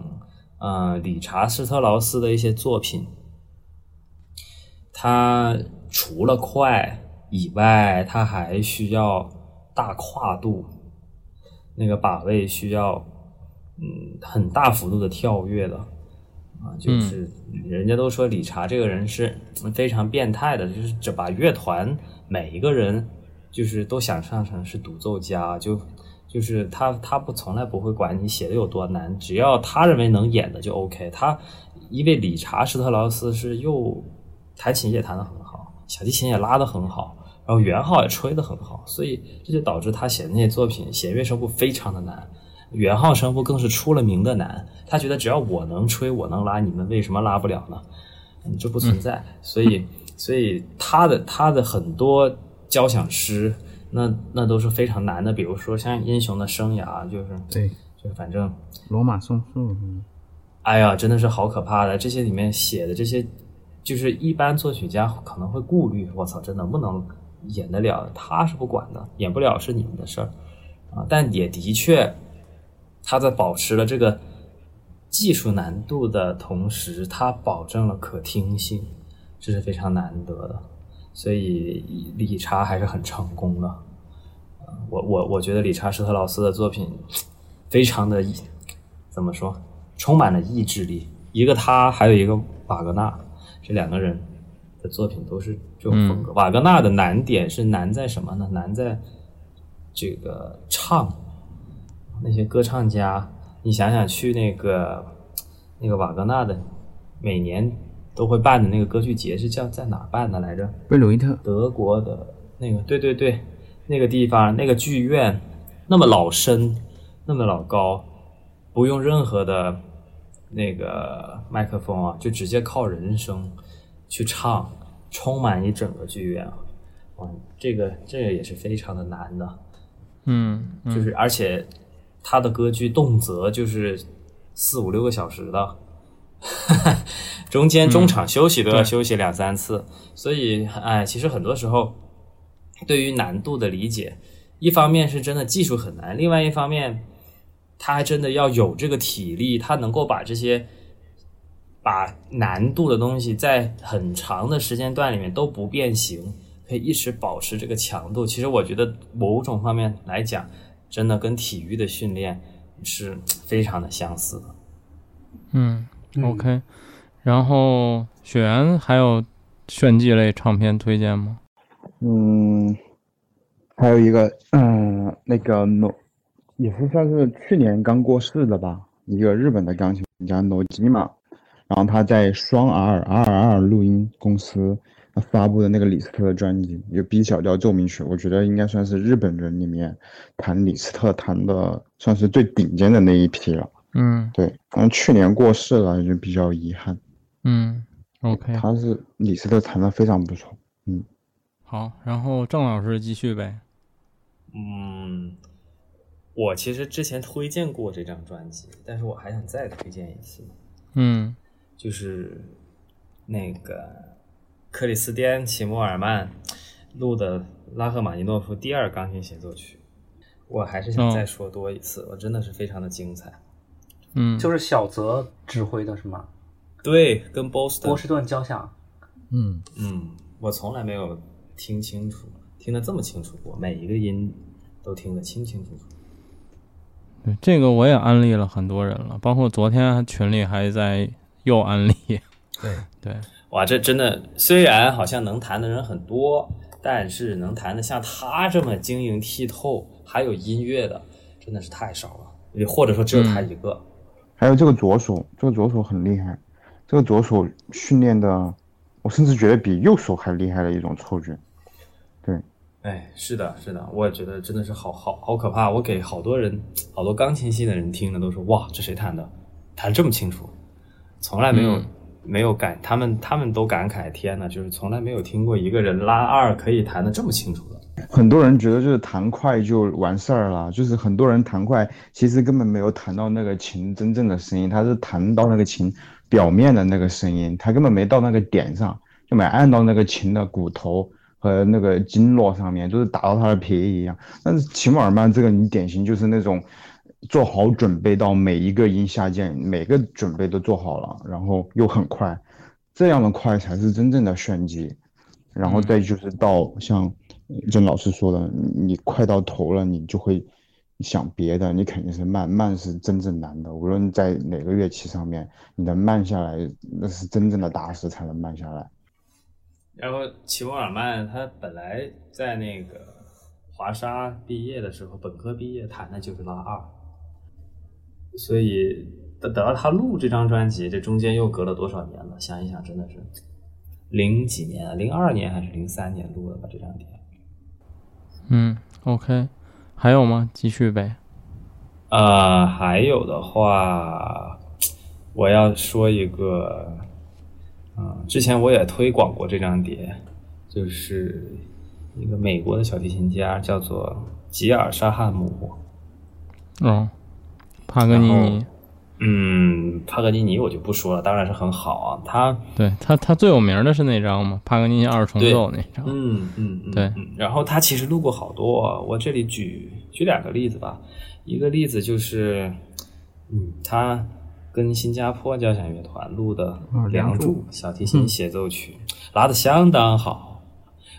嗯，理查施特劳斯的一些作品，他除了快。以外，它还需要大跨度，那个把位需要嗯很大幅度的跳跃的啊，就是人家都说理查这个人是非常变态的，就是这把乐团每一个人就是都想象成是独奏家，就就是他他不从来不会管你写的有多难，只要他认为能演的就 OK。他因为理查施特劳斯是又弹琴也弹得很好，小提琴也拉得很好。然后圆号也吹得很好，所以这就导致他写的那些作品弦乐声部非常的难，圆号声部更是出了名的难。他觉得只要我能吹，我能拉，你们为什么拉不了呢？你这不存在。所以，所以他的他的很多交响诗，那那都是非常难的。比如说像《英雄的生涯》，就是对，就反正罗马颂嗯，哎呀，真的是好可怕的。这些里面写的这些，就是一般作曲家可能会顾虑，我操，这能不能？演得了，他是不管的；演不了是你们的事儿，啊！但也的确，他在保持了这个技术难度的同时，他保证了可听性，这是非常难得的。所以理查还是很成功的。我我我觉得理查施特劳斯的作品非常的怎么说，充满了意志力。一个他，还有一个瓦格纳，这两个人。的作品都是这种风格。瓦格纳的难点是难在什么呢？难在这个唱，那些歌唱家，你想想去那个那个瓦格纳的每年都会办的那个歌剧节是叫在哪办的来着？贝鲁伊特，德国的那个，对对对，那个地方那个剧院那么老深，那么老高，不用任何的那个麦克风啊，就直接靠人声。去唱，充满一整个剧院啊，哇，这个这个也是非常的难的，嗯，嗯就是而且他的歌剧动辄就是四五六个小时的，中间中场休息都要休息两三次，所以哎，其实很多时候对于难度的理解，一方面是真的技术很难，另外一方面他还真的要有这个体力，他能够把这些把难度的东西在很长的时间段里面都不变形，可以一直保持这个强度。其实我觉得某种方面来讲，真的跟体育的训练是非常的相似的。嗯嗯，OK。然后雪原还有炫技类唱片推荐吗？嗯，还有一个，嗯，那个 No，也是算是去年刚过世的吧，一个日本的钢琴家 Nojima，然后他在双 R R R 录音公司发布的那个李斯特的专辑，有 B 小调奏鸣曲，我觉得应该算是日本人里面弹李斯特弹的算是最顶尖的那一批了。嗯对，反正去年过世了，就比较遗憾。嗯，OK。他是李斯特弹的非常不错。嗯好，然后郑老师继续呗。嗯，我其实之前推荐过这张专辑，但是我还想再推荐一次，嗯就是那个克里斯蒂安·齐默尔曼录的拉赫玛尼诺夫第二钢琴协奏曲。我还是想哦再说多一次，我真的是非常的精彩。嗯，就是小泽指挥的是吗？对，跟波士顿波士顿交响。嗯，嗯，我从来没有听清楚，听得这么清楚过，每一个音都听得清清楚楚。对这个我也安利了很多人了，包括昨天群里还在又安利。对，对，哇，这真的虽然好像能弹的人很多，但是能弹的像他这么晶莹剔透，还有音乐的，真的是太少了，也或者说只有他一个。还有这个左手，这个左手很厉害，这个左手训练的，我甚至觉得比右手还厉害的一种错觉。对哎，是的，是的，我也觉得真的是好好好可怕。我给好多人，好多钢琴系的人听的都说，哇，这谁弹的？弹这么清楚，从来没有、嗯没有感，他们他们都感慨，天呐，就是从来没有听过一个人拉二可以弹的这么清楚的。很多人觉得就是弹快就完事儿了，就是很多人弹快，其实根本没有弹到那个琴真正的声音，他是弹到那个琴表面的那个声音，他根本没到那个点上，就没按到那个琴的骨头和那个经络上面，就是打到他的皮一样。但是齐默尔曼这个，你典型就是那种做好准备到每一个音下键，每个准备都做好了，然后又很快，这样的快才是真正的炫技。然后再就是到像郑老师说的，你你快到头了，你就会想别的，你肯定是慢，慢是真正难的。无论在哪个乐器上面，你能慢下来，那是真正的大师才能慢下来。然后齐默尔曼他本来在那个华沙毕业的时候，本科毕业弹的就是拉二，所以等等到他录这张专辑，这中间又隔了多少年了？想一想，真的是零几年啊，零二年还是零三年录的吧？这张碟。嗯，OK，还有吗？继续呗。呃，还有的话，我要说一个，啊、之前我也推广过这张碟，就是一个美国的小提琴家，叫做吉尔沙汉姆。嗯，帕格尼尼，嗯，帕格尼尼我就不说了，当然是很好啊，他对他他最有名的是那张嘛，帕格尼尼二重奏那张。嗯嗯嗯，对嗯。然后他其实录过好多，我这里举举两个例子吧。一个例子就是，嗯，他跟新加坡交响乐团录的《哦梁祝梁祝》小提琴协奏曲，拉的相当好。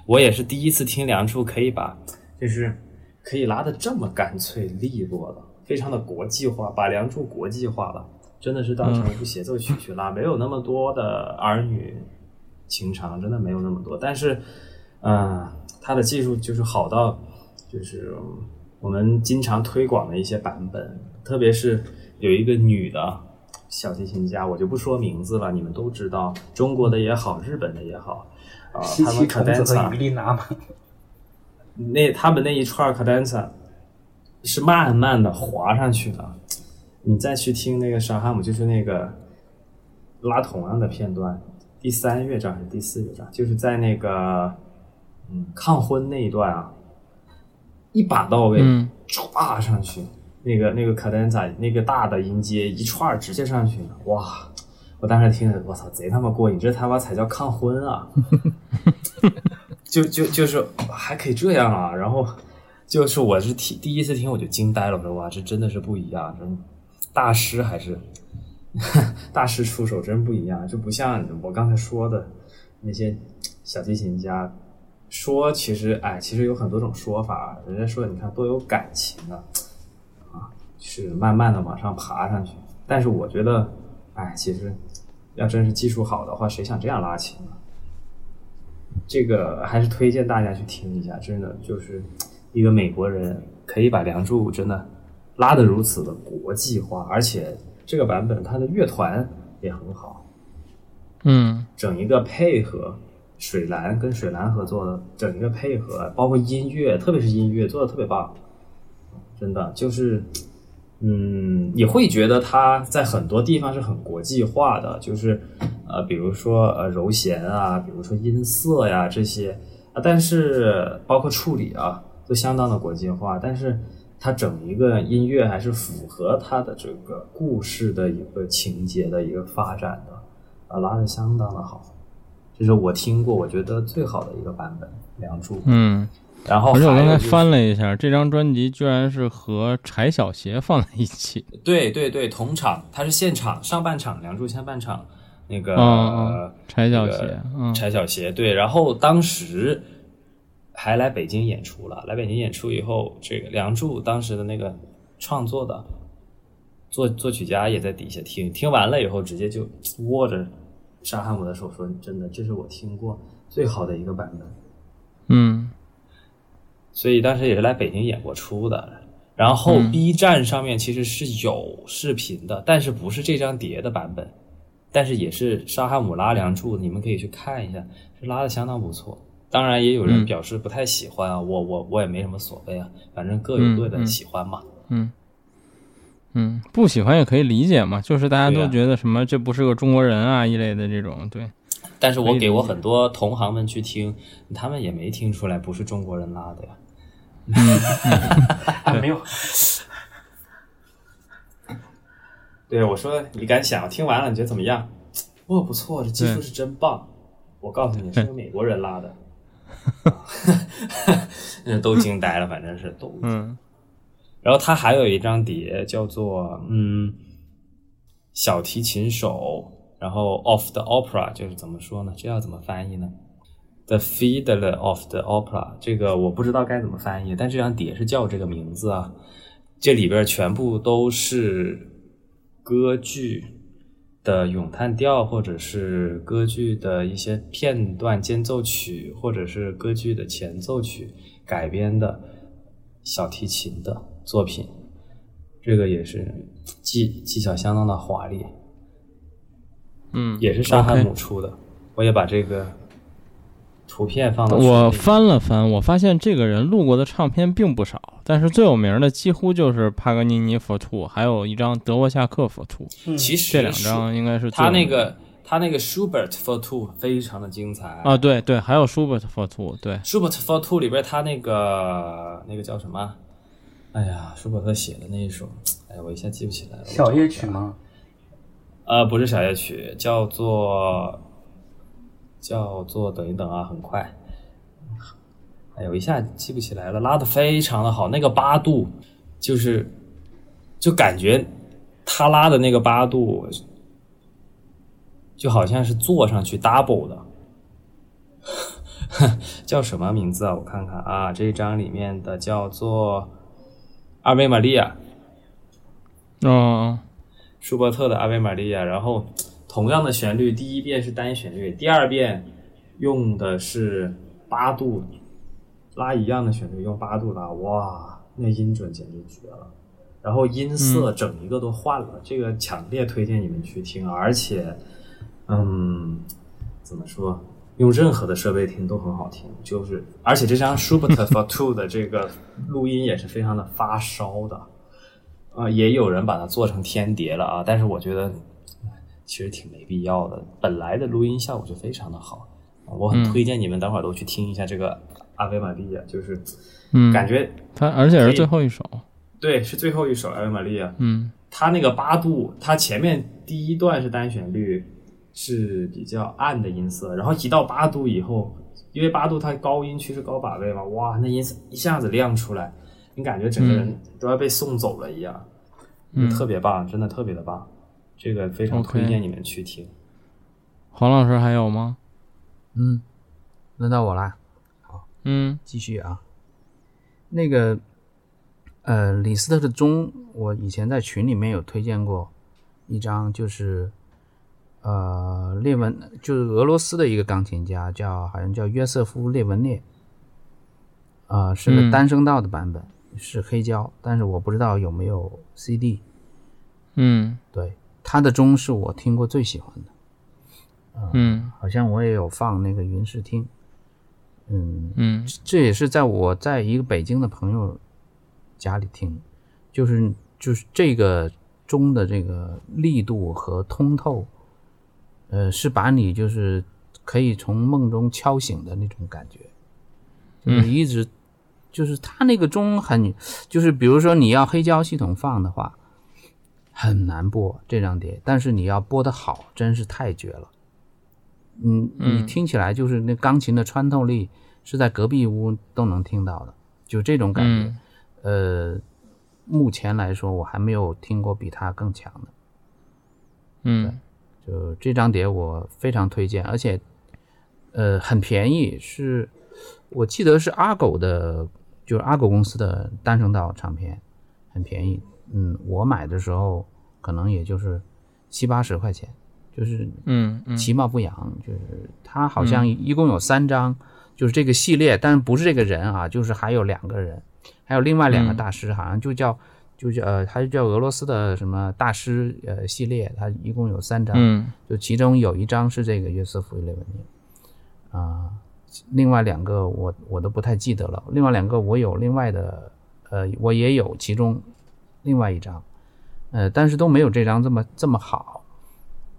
我也是第一次听梁祝可以把，就是可以拉的这么干脆利落的，非常的国际化，把梁祝国际化了，真的是当成一部协奏曲去拉，没有那么多的儿女情长，真的没有那么多。但是，嗯、他的技术就是好到，就是我们经常推广的一些版本，特别是有一个女的小提琴家，我就不说名字了，你们都知道，中国的也好，日本的也好，啊、西他们奇虫子和 cadenza 于丽娜嘛，那他们那一串 cadenza 是慢慢的滑上去的，你再去听那个沙哈姆，就是那个拉同样的片段，第三乐章还是第四乐章，就是在那个嗯抗婚那一段啊，一把到位，嗯歘上去，那个那个卡丹仔那个大的音阶一串儿直接上去，哇！我当时听着，我操，贼他妈过瘾！这他妈才叫抗婚啊！就就就是还可以这样啊！然后就是我是听第一次听我就惊呆了，我说哇，这真的是不一样，真大师还是大师出手真不一样，就不像我刚才说的那些小提琴家说，其实哎，其实有很多种说法，人家说你看多有感情啊，啊，是慢慢的往上爬上去，但是我觉得，哎，其实要真是技术好的话，谁想这样拉琴呢？这个还是推荐大家去听一下，真的就是一个美国人可以把《梁祝》真的拉得如此的国际化，而且这个版本它的乐团也很好，嗯。整一个配合水蓝跟水蓝合作的整一个配合，包括音乐，特别是音乐做的特别棒，真的就是，嗯，你会觉得它在很多地方是很国际化的，就是呃，比如说呃柔弦啊，比如说音色呀这些啊，但是包括处理啊，都相当的国际化，但是它整一个音乐还是符合它的这个故事的一个情节的一个发展的，啊，拉的相当的好，这是我听过我觉得最好的一个版本《梁祝》。嗯，然后而且我刚才翻了一下，这张专辑居然是和柴小鞋放在一起。对对对，同场，它是现场上半场，梁祝下半场，那个、柴小那个鞋，嗯柴小鞋，对，然后当时还来北京演出了，来北京演出以后，这个梁祝当时的那个创作的作作曲家也在底下听，听完了以后直接就握着沙汉姆的手说：“真的，这是我听过最好的一个版本。”嗯所以当时也是来北京演过出的。然后嗯 B 站上面其实是有视频的，但是不是这张碟的版本，但是也是沙汉姆拉梁祝，你们可以去看一下，是拉的相当不错。当然也有人嗯。表示不太喜欢啊，我我我也没什么所谓啊，反正各有各的喜欢嘛。嗯嗯，不喜欢也可以理解嘛，就是大家都觉得什么这不是个中国人啊一类的这种，对，但是我给我很多同行们去听，他们也没听出来不是中国人拉的呀。还 没有，对，我说你敢想，听完了你觉得怎么样？哦，不错，这技术是真棒。我告诉你，是个美国人拉的，那都惊呆了，反正是都。嗯然后他还有一张碟叫做嗯小提琴手，然后 of the opera 就是怎么说呢？这要怎么翻译呢？The Fiddler of the Opera，这个我不知道该怎么翻译，但这张碟是叫这个名字啊。这里边全部都是歌剧的咏叹调，或者是歌剧的一些片段间奏曲，或者是歌剧的前奏曲改编的小提琴的作品。这个也是技技巧相当的华丽，嗯，也是沙汉姆出的。我也把这个图片放到我翻了翻，我发现这个人录过的唱片并不少，但是最有名的几乎就是帕格尼尼 For Two，还有一张德沃夏克 For Two，嗯其实这两张应该是他那个他那个 Schubert for Two 非常的精彩啊，对对，还有舒伯特 For Two，对，Schubert for Two 里边他那个那个叫什么？哎呀，舒伯特写的那一首，哎呀，我一下记不起来了。小夜曲？吗？呃，不是小夜曲，叫做叫做等一等啊，很快。哎呦，一下记不起来了，拉的非常的好，那个八度就是就感觉他拉的那个八度就好像是坐上去 double 的。叫什么名字啊？我看看啊，这一张里面的叫做《阿维玛利亚》，哦，舒伯特的《阿维玛利亚》，然后同样的旋律，第一遍是单旋律，第二遍用的是八度拉一样的旋律，用八度拉，哇，那音准简直绝了。然后音色整一个都换了，这个强烈推荐你们去听，而且，嗯，怎么说？用任何的设备听都很好听，就是而且这张 Schubert for Two 的这个录音也是非常的发烧的，啊、也有人把它做成天碟了啊，但是我觉得其实挺没必要的。本来的录音效果就非常的好，我很推荐你们等会儿都去听一下这个《阿维玛利亚》，就是嗯，感觉它而且是最后一首，对，是最后一首《阿维玛利亚》。嗯。它那个八度，它前面第一段是单旋律，是比较暗的音色，然后一到八度以后，因为八度它高音区是高把位嘛，哇，那音色一下子亮出来，你感觉整个人都要被送走了一样，嗯。特别棒，真的特别的棒，这个非常推荐你们去听。黄老师还有吗？嗯，轮到我啦，嗯继续啊。那个，呃，李斯特的钟，我以前在群里面有推荐过一张，就是呃列文，就是俄罗斯的一个钢琴家，叫好像叫约瑟夫列文列，啊、是个嗯单声道的版本，是黑胶，但是我不知道有没有 CD。嗯对，他的钟是我听过最喜欢的，嗯。好像我也有放那个云视听，嗯，嗯。这也是在我在一个北京的朋友家里听，就是就是这个钟的这个力度和通透，呃，是把你就是可以从梦中敲醒的那种感觉，就是一直、就是它那个钟很，就是比如说你要黑胶系统放的话，很难播这张碟，但是你要播的好，真是太绝了。嗯，你嗯听起来就是那钢琴的穿透力是在隔壁屋都能听到的，就这种感觉。呃，目前来说我还没有听过比它更强的。嗯就这张碟我非常推荐，而且呃很便宜，是我记得是阿狗的，就是阿狗公司的单声道唱片，很便宜。嗯，我买的时候可能也就是七八十块钱，就是嗯嗯。其貌不扬，就是它好像一共有三张，就是这个系列，但是不是这个人啊，就是还有两个人，还有另外两个嗯。大师，好像就叫就叫呃，他就叫俄罗斯的什么大师呃系列，它一共有三张，嗯。就其中有一张是这个约瑟夫·列文涅啊，另外两个我我都不太记得了，另外两个我有另外的呃，我也有其中另外一张，呃，但是都没有这张这么这么好。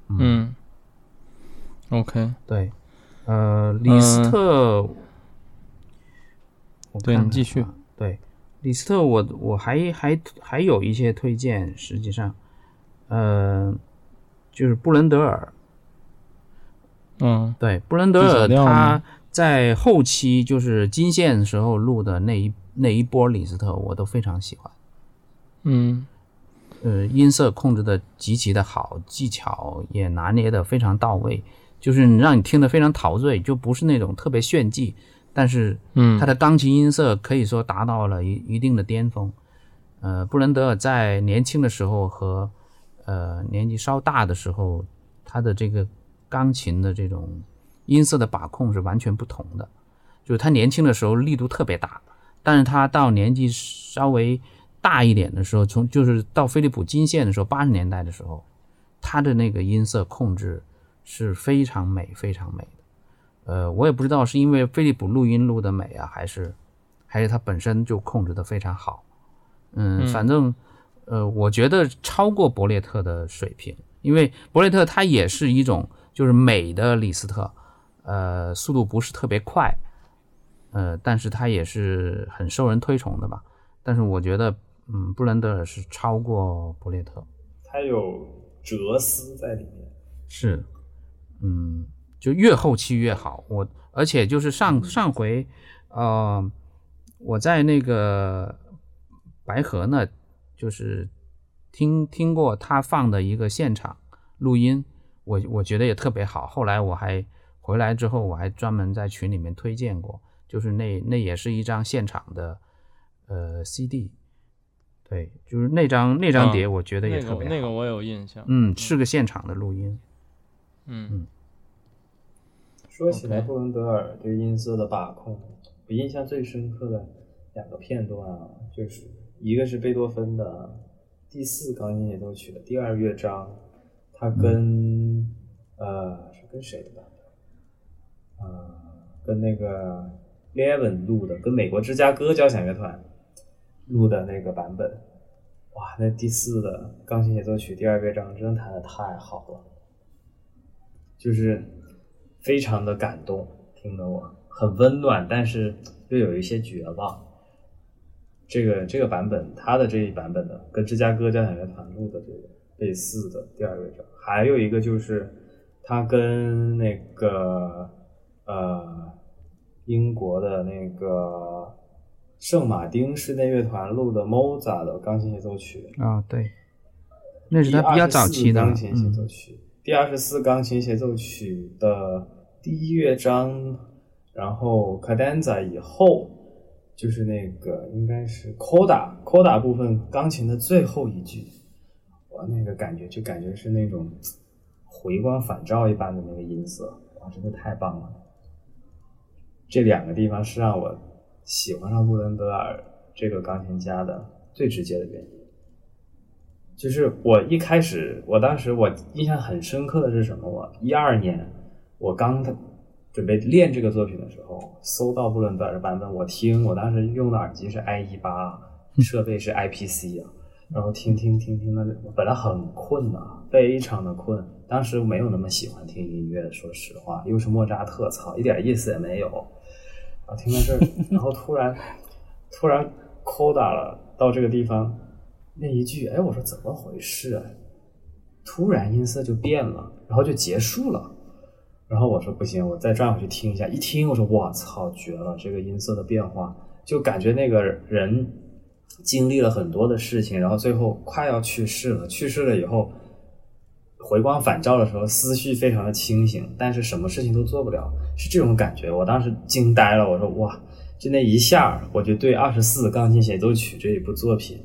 嗯，OK，对，呃，李斯特，对你继续。啊。对，李斯特我，我还还还有一些推荐，实际上，呃，就是布伦德尔，嗯。对，布伦德尔他在后期就是金线时候录的那一那一波李斯特，我都非常喜欢。嗯呃，音色控制的极其的好，技巧也拿捏的非常到位，就是让你听得非常陶醉，就不是那种特别炫技，但是嗯他的钢琴音色可以说达到了一一定的巅峰。呃，布伦德尔在年轻的时候和呃年纪稍大的时候，他的这个钢琴的这种音色的把控是完全不同的。就是他年轻的时候力度特别大，但是他到年纪稍微大一点的时候，从就是到飞利浦金线的时候，八十年代的时候，它的那个音色控制是非常美、非常美的。呃，我也不知道是因为飞利浦录音录的美啊，还是还是它本身就控制的非常好。嗯，嗯反正呃，我觉得超过伯列特的水平，因为伯列特它也是一种就是美的李斯特，呃，速度不是特别快，呃，但是它也是很受人推崇的吧。但是我觉得，嗯，布伦德尔是超过伯列特，他有哲思在里面。是，嗯，就越后期越好。我而且就是上上回，呃，我在那个白河呢，就是听听过他放的一个现场录音，我我觉得也特别好。后来我还回来之后，我还专门在群里面推荐过，就是那那也是一张现场的呃 CD，对，就是那张那张碟，我觉得也特别好。个那个我有印象。嗯，是个现场的录音。嗯嗯说起来，布伦德尔对音色的把控，我印象最深刻的两个片段啊，就是一个是贝多芬的第四钢琴协奏曲的第二乐章，他跟、呃是跟谁的版本？呃，跟那个 Levin 录的，跟美国芝加哥交响乐团录的那个版本。哇，那第四的钢琴协奏曲第二乐章真的弹的太好了。就是非常的感动，听得我很温暖，但是又有一些绝望。这个这个版本，他的这一版本的跟芝加哥交响乐团录的这个类似的第二乐章，还有一个就是他跟那个呃英国的那个圣马丁室内乐团录的 Mozart 的钢琴协奏曲啊，对，那是他比较早期的钢琴协奏曲，第二十四钢琴协奏曲的第一乐章，然后 cadenza 以后。就是那个应该是 coda coda 部分钢琴的最后一句，哇，那个感觉就感觉是那种回光返照一般的那个音色，哇，真的太棒了！这两个地方是让我喜欢上布伦德尔这个钢琴家的最直接的原因。就是我一开始，我当时我印象很深刻的是什么？我一二年我刚。准备练这个作品的时候，搜到布伦德尔的版本，我听，我当时用的耳机是 i 一八，设备是 IPC 啊，然后听听听听的，本来很困的，非常的困，当时没有那么喜欢听音乐，说实话，又是莫扎特，操，一点意思也没有，啊，听到这儿，然后突然突然 coda 了，到这个地方那一句，哎，我说怎么回事啊？突然音色就变了，然后就结束了。然后我说不行，我再转回去听一下。一听我说我操，绝了！这个音色的变化，就感觉那个人经历了很多的事情，然后最后快要去世了。去世了以后，回光返照的时候，思绪非常的清醒，但是什么事情都做不了，是这种感觉。我当时惊呆了，我说哇，就那一下，我就对二十四钢琴协奏曲这一部作品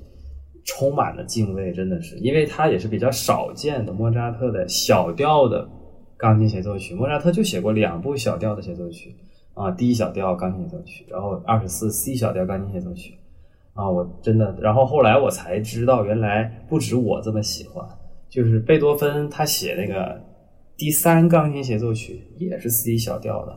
充满了敬畏，真的是，因为它也是比较少见的莫扎特的小调的。钢琴协奏曲，莫扎特就写过两部小调的协奏曲啊，D 小调钢琴协奏曲，然后二十四 C 小调钢琴协奏曲啊，我真的，然后后来我才知道，原来不止我这么喜欢，就是贝多芬他写那个第三钢琴协奏曲也是 C 小调的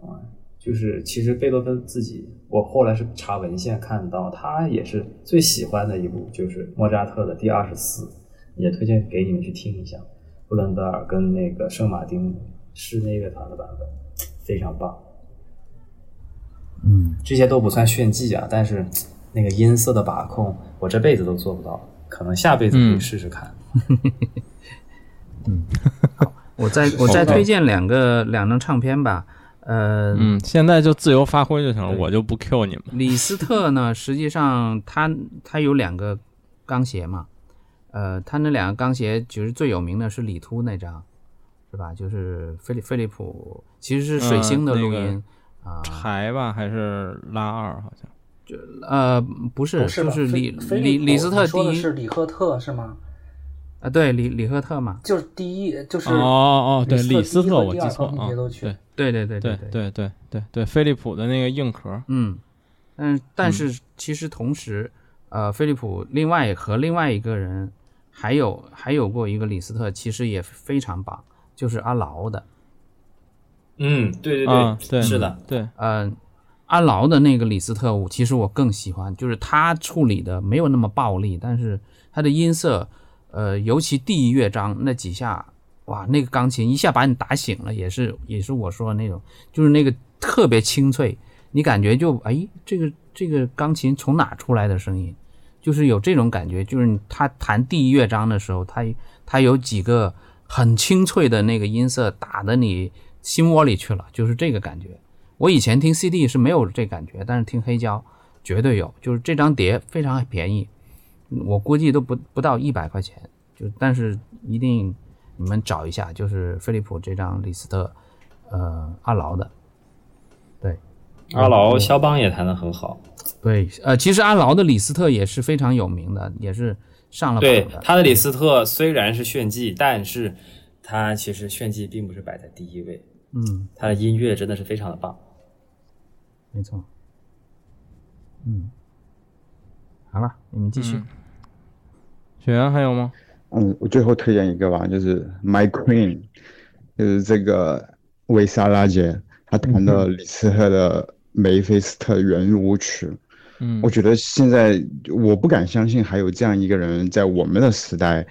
啊，就是其实贝多芬自己，我后来是查文献看到，他也是最喜欢的一部就是莫扎特的第二十四，也推荐给你们去听一下。布伦德尔跟那个圣马丁室内乐团的版本非常棒，嗯，这些都不算炫技啊，但是那个音色的把控，我这辈子都做不到，可能下辈子可以试试看。嗯，好，我再我再推荐两个两张唱片吧，呃，嗯，现在就自由发挥就行了，我就不 Q 你们。李斯特呢，实际上他他有两个钢协嘛。呃，他那两个钢协其实最有名的是李秃那张，是吧？就是菲利菲利普，其实是水星的录音啊，柴吧还是拉二？好像就呃不是，就是李李李斯特第一是李赫特是吗？啊，对，李李赫特嘛，就是第一，就是哦哦哦，对，李斯特我记错啊，对对对对对对对对对，飞利浦的那个硬壳，嗯，但但是其实同时，呃，飞利浦另外和另外一个人。还有还有过一个李斯特，其实也非常棒，就是阿劳的。嗯，对对对，是的，对，嗯，阿劳的那个李斯特，我其实我更喜欢，就是他处理的没有那么暴力，但是他的音色，呃，尤其第一乐章那几下，哇，那个钢琴一下把你打醒了，也是也是我说的那种，就是那个特别清脆，你感觉就哎，这个这个钢琴从哪出来的声音？就是有这种感觉，就是他弹第一乐章的时候，他他有几个很清脆的那个音色打的你心窝里去了，就是这个感觉。我以前听 CD 是没有这感觉，但是听黑胶绝对有，就是这张碟非常便宜，我估计都不不到一百块钱，就但是一定你们找一下，就是飞利浦这张李斯特，呃，阿劳的，对，阿劳肖邦也弹得很好。对，呃，其实阿劳的李斯特也是非常有名的，也是上了对他的李斯特虽然是炫技，但是他其实炫技并不是摆在第一位。嗯，他的音乐真的是非常的棒。没错。嗯，好了，你们继续。雪原还有吗？嗯，我最后推荐一个吧，就是 My Queen，就是这个维萨拉杰，他弹的李斯特的。梅菲斯特圆舞曲，嗯，我觉得现在我不敢相信还有这样一个人在我们的时代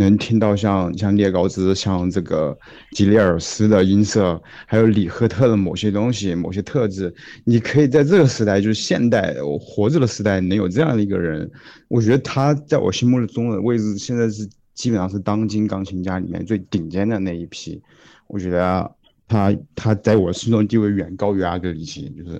能听到像像列高兹、像这个吉列尔斯的音色，还有李赫特的某些东西、某些特质。你可以在这个时代，就是现代我活着的时代，能有这样的一个人，我觉得他在我心目中的位置，现在是基本上是当今钢琴家里面最顶尖的那一批。我觉得他他在我心中地位远高于阿格里奇，就是。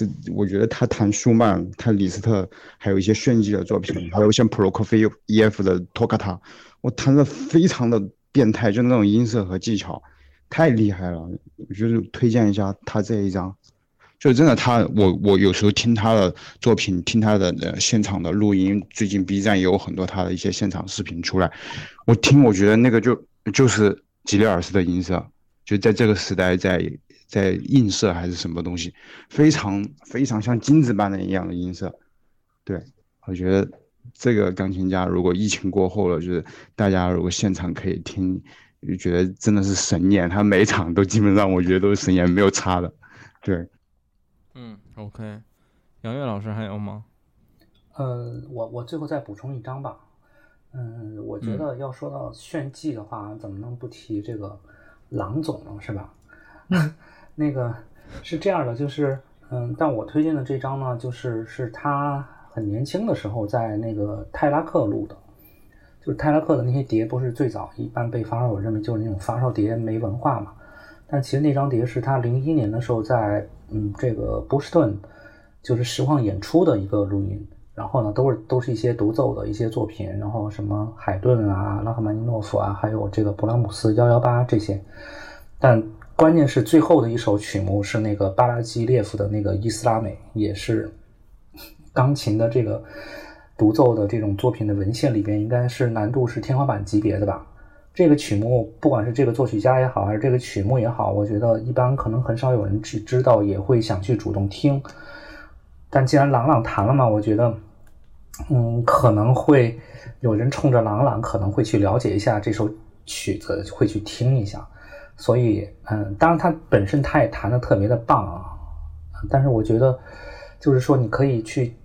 这我觉得他弹舒曼，他李斯特，还有一些炫技的作品，还有像普罗科菲耶夫的托卡塔，我弹的非常的变态，就那种音色和技巧，太厉害了。我就是推荐一下他这一张，就真的他，我我有时候听他的作品，听他的现场的录音，最近 B 站也有很多他的一些现场视频出来，我听我觉得那个就就是吉列尔斯的音色，就在这个时代在。在映射还是什么东西，非常非常像金子般的一样的音色，对我觉得这个钢琴家如果疫情过后了，就是大家如果现场可以听，就觉得真的是神演，他每场都基本上我觉得都是神演，没有差的，对，嗯，OK，杨月老师还有吗？呃，我我最后再补充一张吧，嗯，我觉得要说到炫技的话，怎么能不提这个郎总呢，是吧？那个是这样的，就是嗯，但我推荐的这张呢，就是是他很年轻的时候在那个泰拉克录的，就是泰拉克的那些碟，不是最早一般被发烧友认为就是那种发烧碟没文化嘛，但其实那张碟是他零一年的时候在嗯这个波士顿就是实况演出的一个录音，然后呢都是都是一些独奏的一些作品，然后什么海顿啊、拉赫曼尼诺夫啊，还有这个勃拉姆斯幺幺八这些，但。关键是最后的一首曲目是那个巴拉基列夫的那个伊斯拉美，也是钢琴的这个独奏的这种作品的文献里边，应该是难度是天花板级别的吧。这个曲目不管是这个作曲家也好，还是这个曲目也好，我觉得一般可能很少有人去知道，也会想去主动听。但既然朗朗弹了嘛，我觉得，嗯，可能会有人冲着朗朗可能会去了解一下这首曲子，会去听一下。所以，嗯，当然他本身他也弹的特别的棒啊，但是我觉得，就是说你可以去，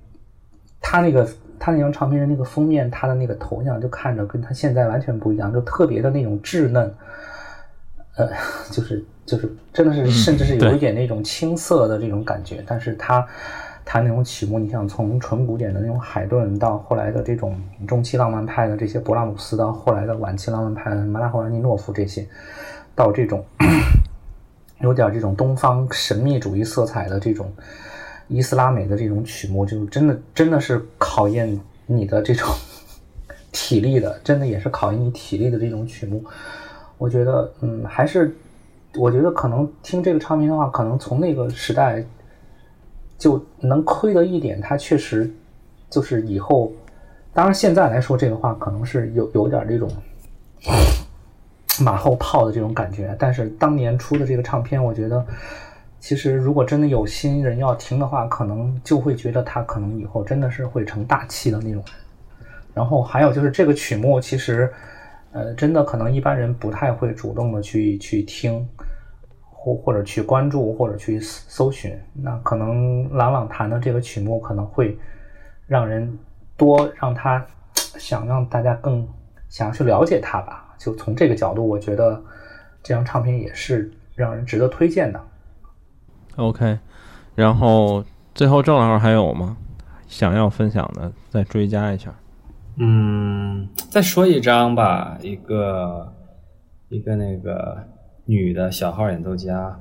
他那个他那张唱片的那个封面，他的那个头像就看着跟他现在完全不一样，就特别的那种稚嫩，呃，就是就是真的是甚至是有一点那种青涩的这种感觉。但是他弹那种曲目，你想从纯古典的那种海顿，到后来的这种中期浪漫派的这些勃拉姆斯，到后来的晚期浪漫派的马拉霍兰尼诺夫这些。到这种有点这种东方神秘主义色彩的这种伊斯拉美的这种曲目，就真的真的是考验你的这种 体力的，真的也是考验你体力的这种曲目。我觉得，嗯，还是我觉得可能听这个唱片的话，可能从那个时代就能亏的一点，它确实就是以后，当然现在来说这个话，可能是有有点这种。马后炮的这种感觉，但是当年出的这个唱片，我觉得，其实如果真的有新人要听的话，可能就会觉得他可能以后真的是会成大器的那种。然后还有就是这个曲目，其实，呃，真的可能一般人不太会主动的去去听，或或者去关注或者去搜寻。那可能朗朗弹的这个曲目可能会让人多让他想让大家更想要去了解他吧。就从这个角度，我觉得这张唱片也是让人值得推荐的。OK，然后最后郑老师还有吗？想要分享的，再追加一下。嗯，再说一张吧，一个一个那个女的小号演奏家。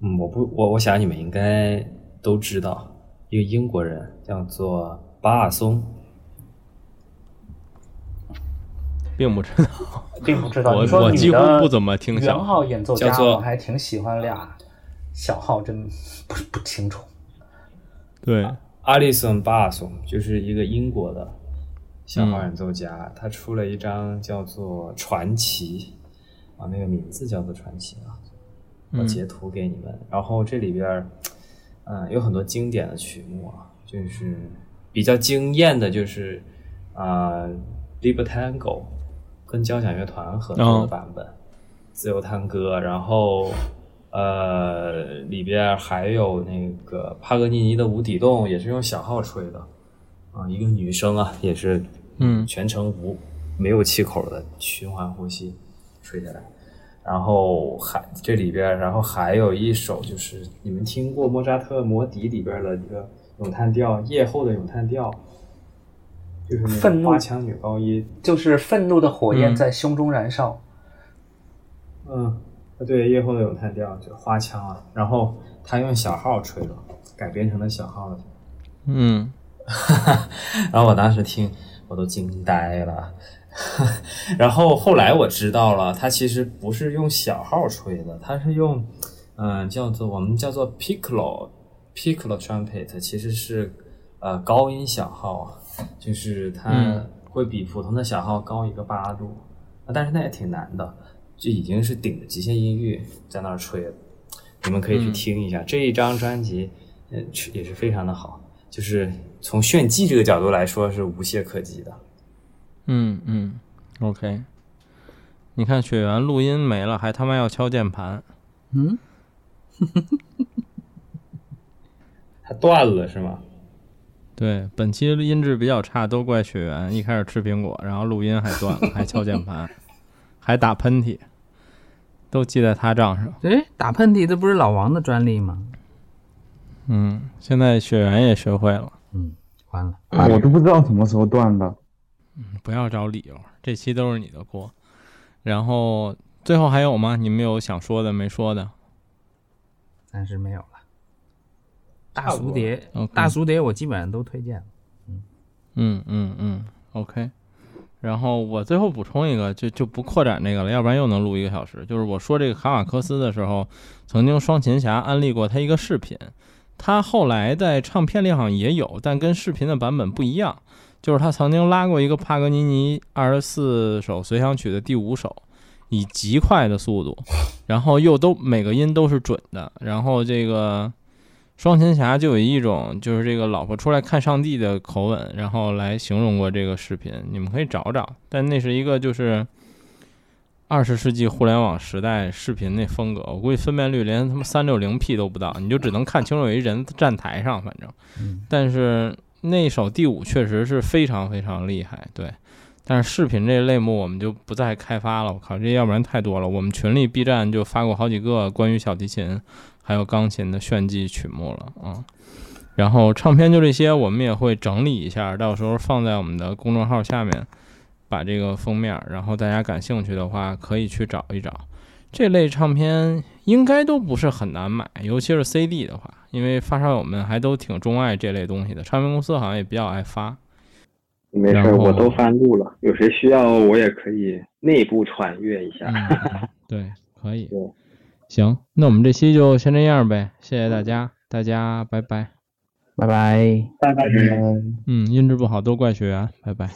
嗯，我不，我我想你们应该都知道，一个英国人叫做巴尔松。并不知道，并不知道。我我几乎不怎么听。小号演奏家，我还挺喜欢俩，小号真不不清楚。对，阿里森·巴尔松就是一个英国的小号演奏家，他出了一张叫做《传奇》啊，那个名字叫做《传奇》啊，我截图给你们。然后这里边嗯有很多经典的曲目啊，就是比较惊艳的，就是啊《Libertango》。跟交响乐团合作的版本，自由探戈，然后呃里边还有那个帕格尼尼的无底洞，也是用小号吹的啊，一个女生啊，也是嗯全程无没有气口的循环呼吸吹下来。然后还这里边，然后还有一首就是你们听过莫扎特《魔笛》里边的一个咏叹调，夜后的咏叹调，就是那愤怒个花腔女高音。就是愤怒的火焰嗯在胸中燃烧。嗯，对，夜后的咏叹调就花腔啊。然后他用小号吹了，改编成了小号的。嗯 然后我当时听，我都惊呆了。然后后来我知道了，他其实不是用小号吹的，他是用，嗯、叫做我们叫做 piccolo piccolo trumpet，其实是呃高音小号，就是它嗯会比普通的小号高一个八度，啊但是那也挺难的，这已经是顶着极限音域在那儿吹了。你们可以去嗯听一下、这一张专辑，呃，也是非常的好，就是从炫技这个角度来说是无懈可击的。嗯嗯，OK。你看雪原录音没了，还他妈要敲键盘。嗯，它断了是吗？对，本期音质比较差，都怪雪原。一开始吃苹果，然后录音还断了，还敲键盘，还打喷嚏，都记在他账上。哎，打喷嚏这不是老王的专利吗？嗯，现在雪原也学会了。嗯，完了，我都不知道什么时候断的。嗯不要找理由，这期都是你的锅。然后最后还有吗？你们有想说的没说的？暂时没有了。大蝴蝶大蝴蝶我基本上都推荐了。嗯嗯嗯，OK。然后我最后补充一个，就就不扩展这个了，要不然又能录一个小时。就是我说这个卡瓦克斯的时候，曾经双琴侠安利过他一个视频，他后来在唱片里好像也有，但跟视频的版本不一样。就是他曾经拉过一个帕格尼尼二十四首随想曲的第五首，以极快的速度，然后又都每个音都是准的，然后这个双琴侠就有一种就是这个老婆出来看上帝的口吻，然后来形容过这个视频，你们可以找找。但那是一个就是二十世纪互联网时代视频那风格，我估计分辨率连他妈三六零 P 都不到，你就只能看清楚有一人站台上，反正。嗯但是那首第五确实是非常非常厉害，对。但是视频这类目我们就不再开发了，我靠，这要不然太多了。我们群里 B 站就发过好几个关于小提琴还有钢琴的炫技曲目了啊。然后唱片就这些，我们也会整理一下，到时候放在我们的公众号下面，把这个封面，然后大家感兴趣的话可以去找一找。这类唱片应该都不是很难买，尤其是 CD 的话，因为发烧友们还都挺钟爱这类东西的，唱片公司好像也比较爱发。没事我都翻录了，有谁需要我也可以内部传阅一下。嗯，对，可以对。行，那我们这期就先这样呗，谢谢大家，大家拜拜。拜拜。拜拜。嗯，音质不好都怪学员，拜拜。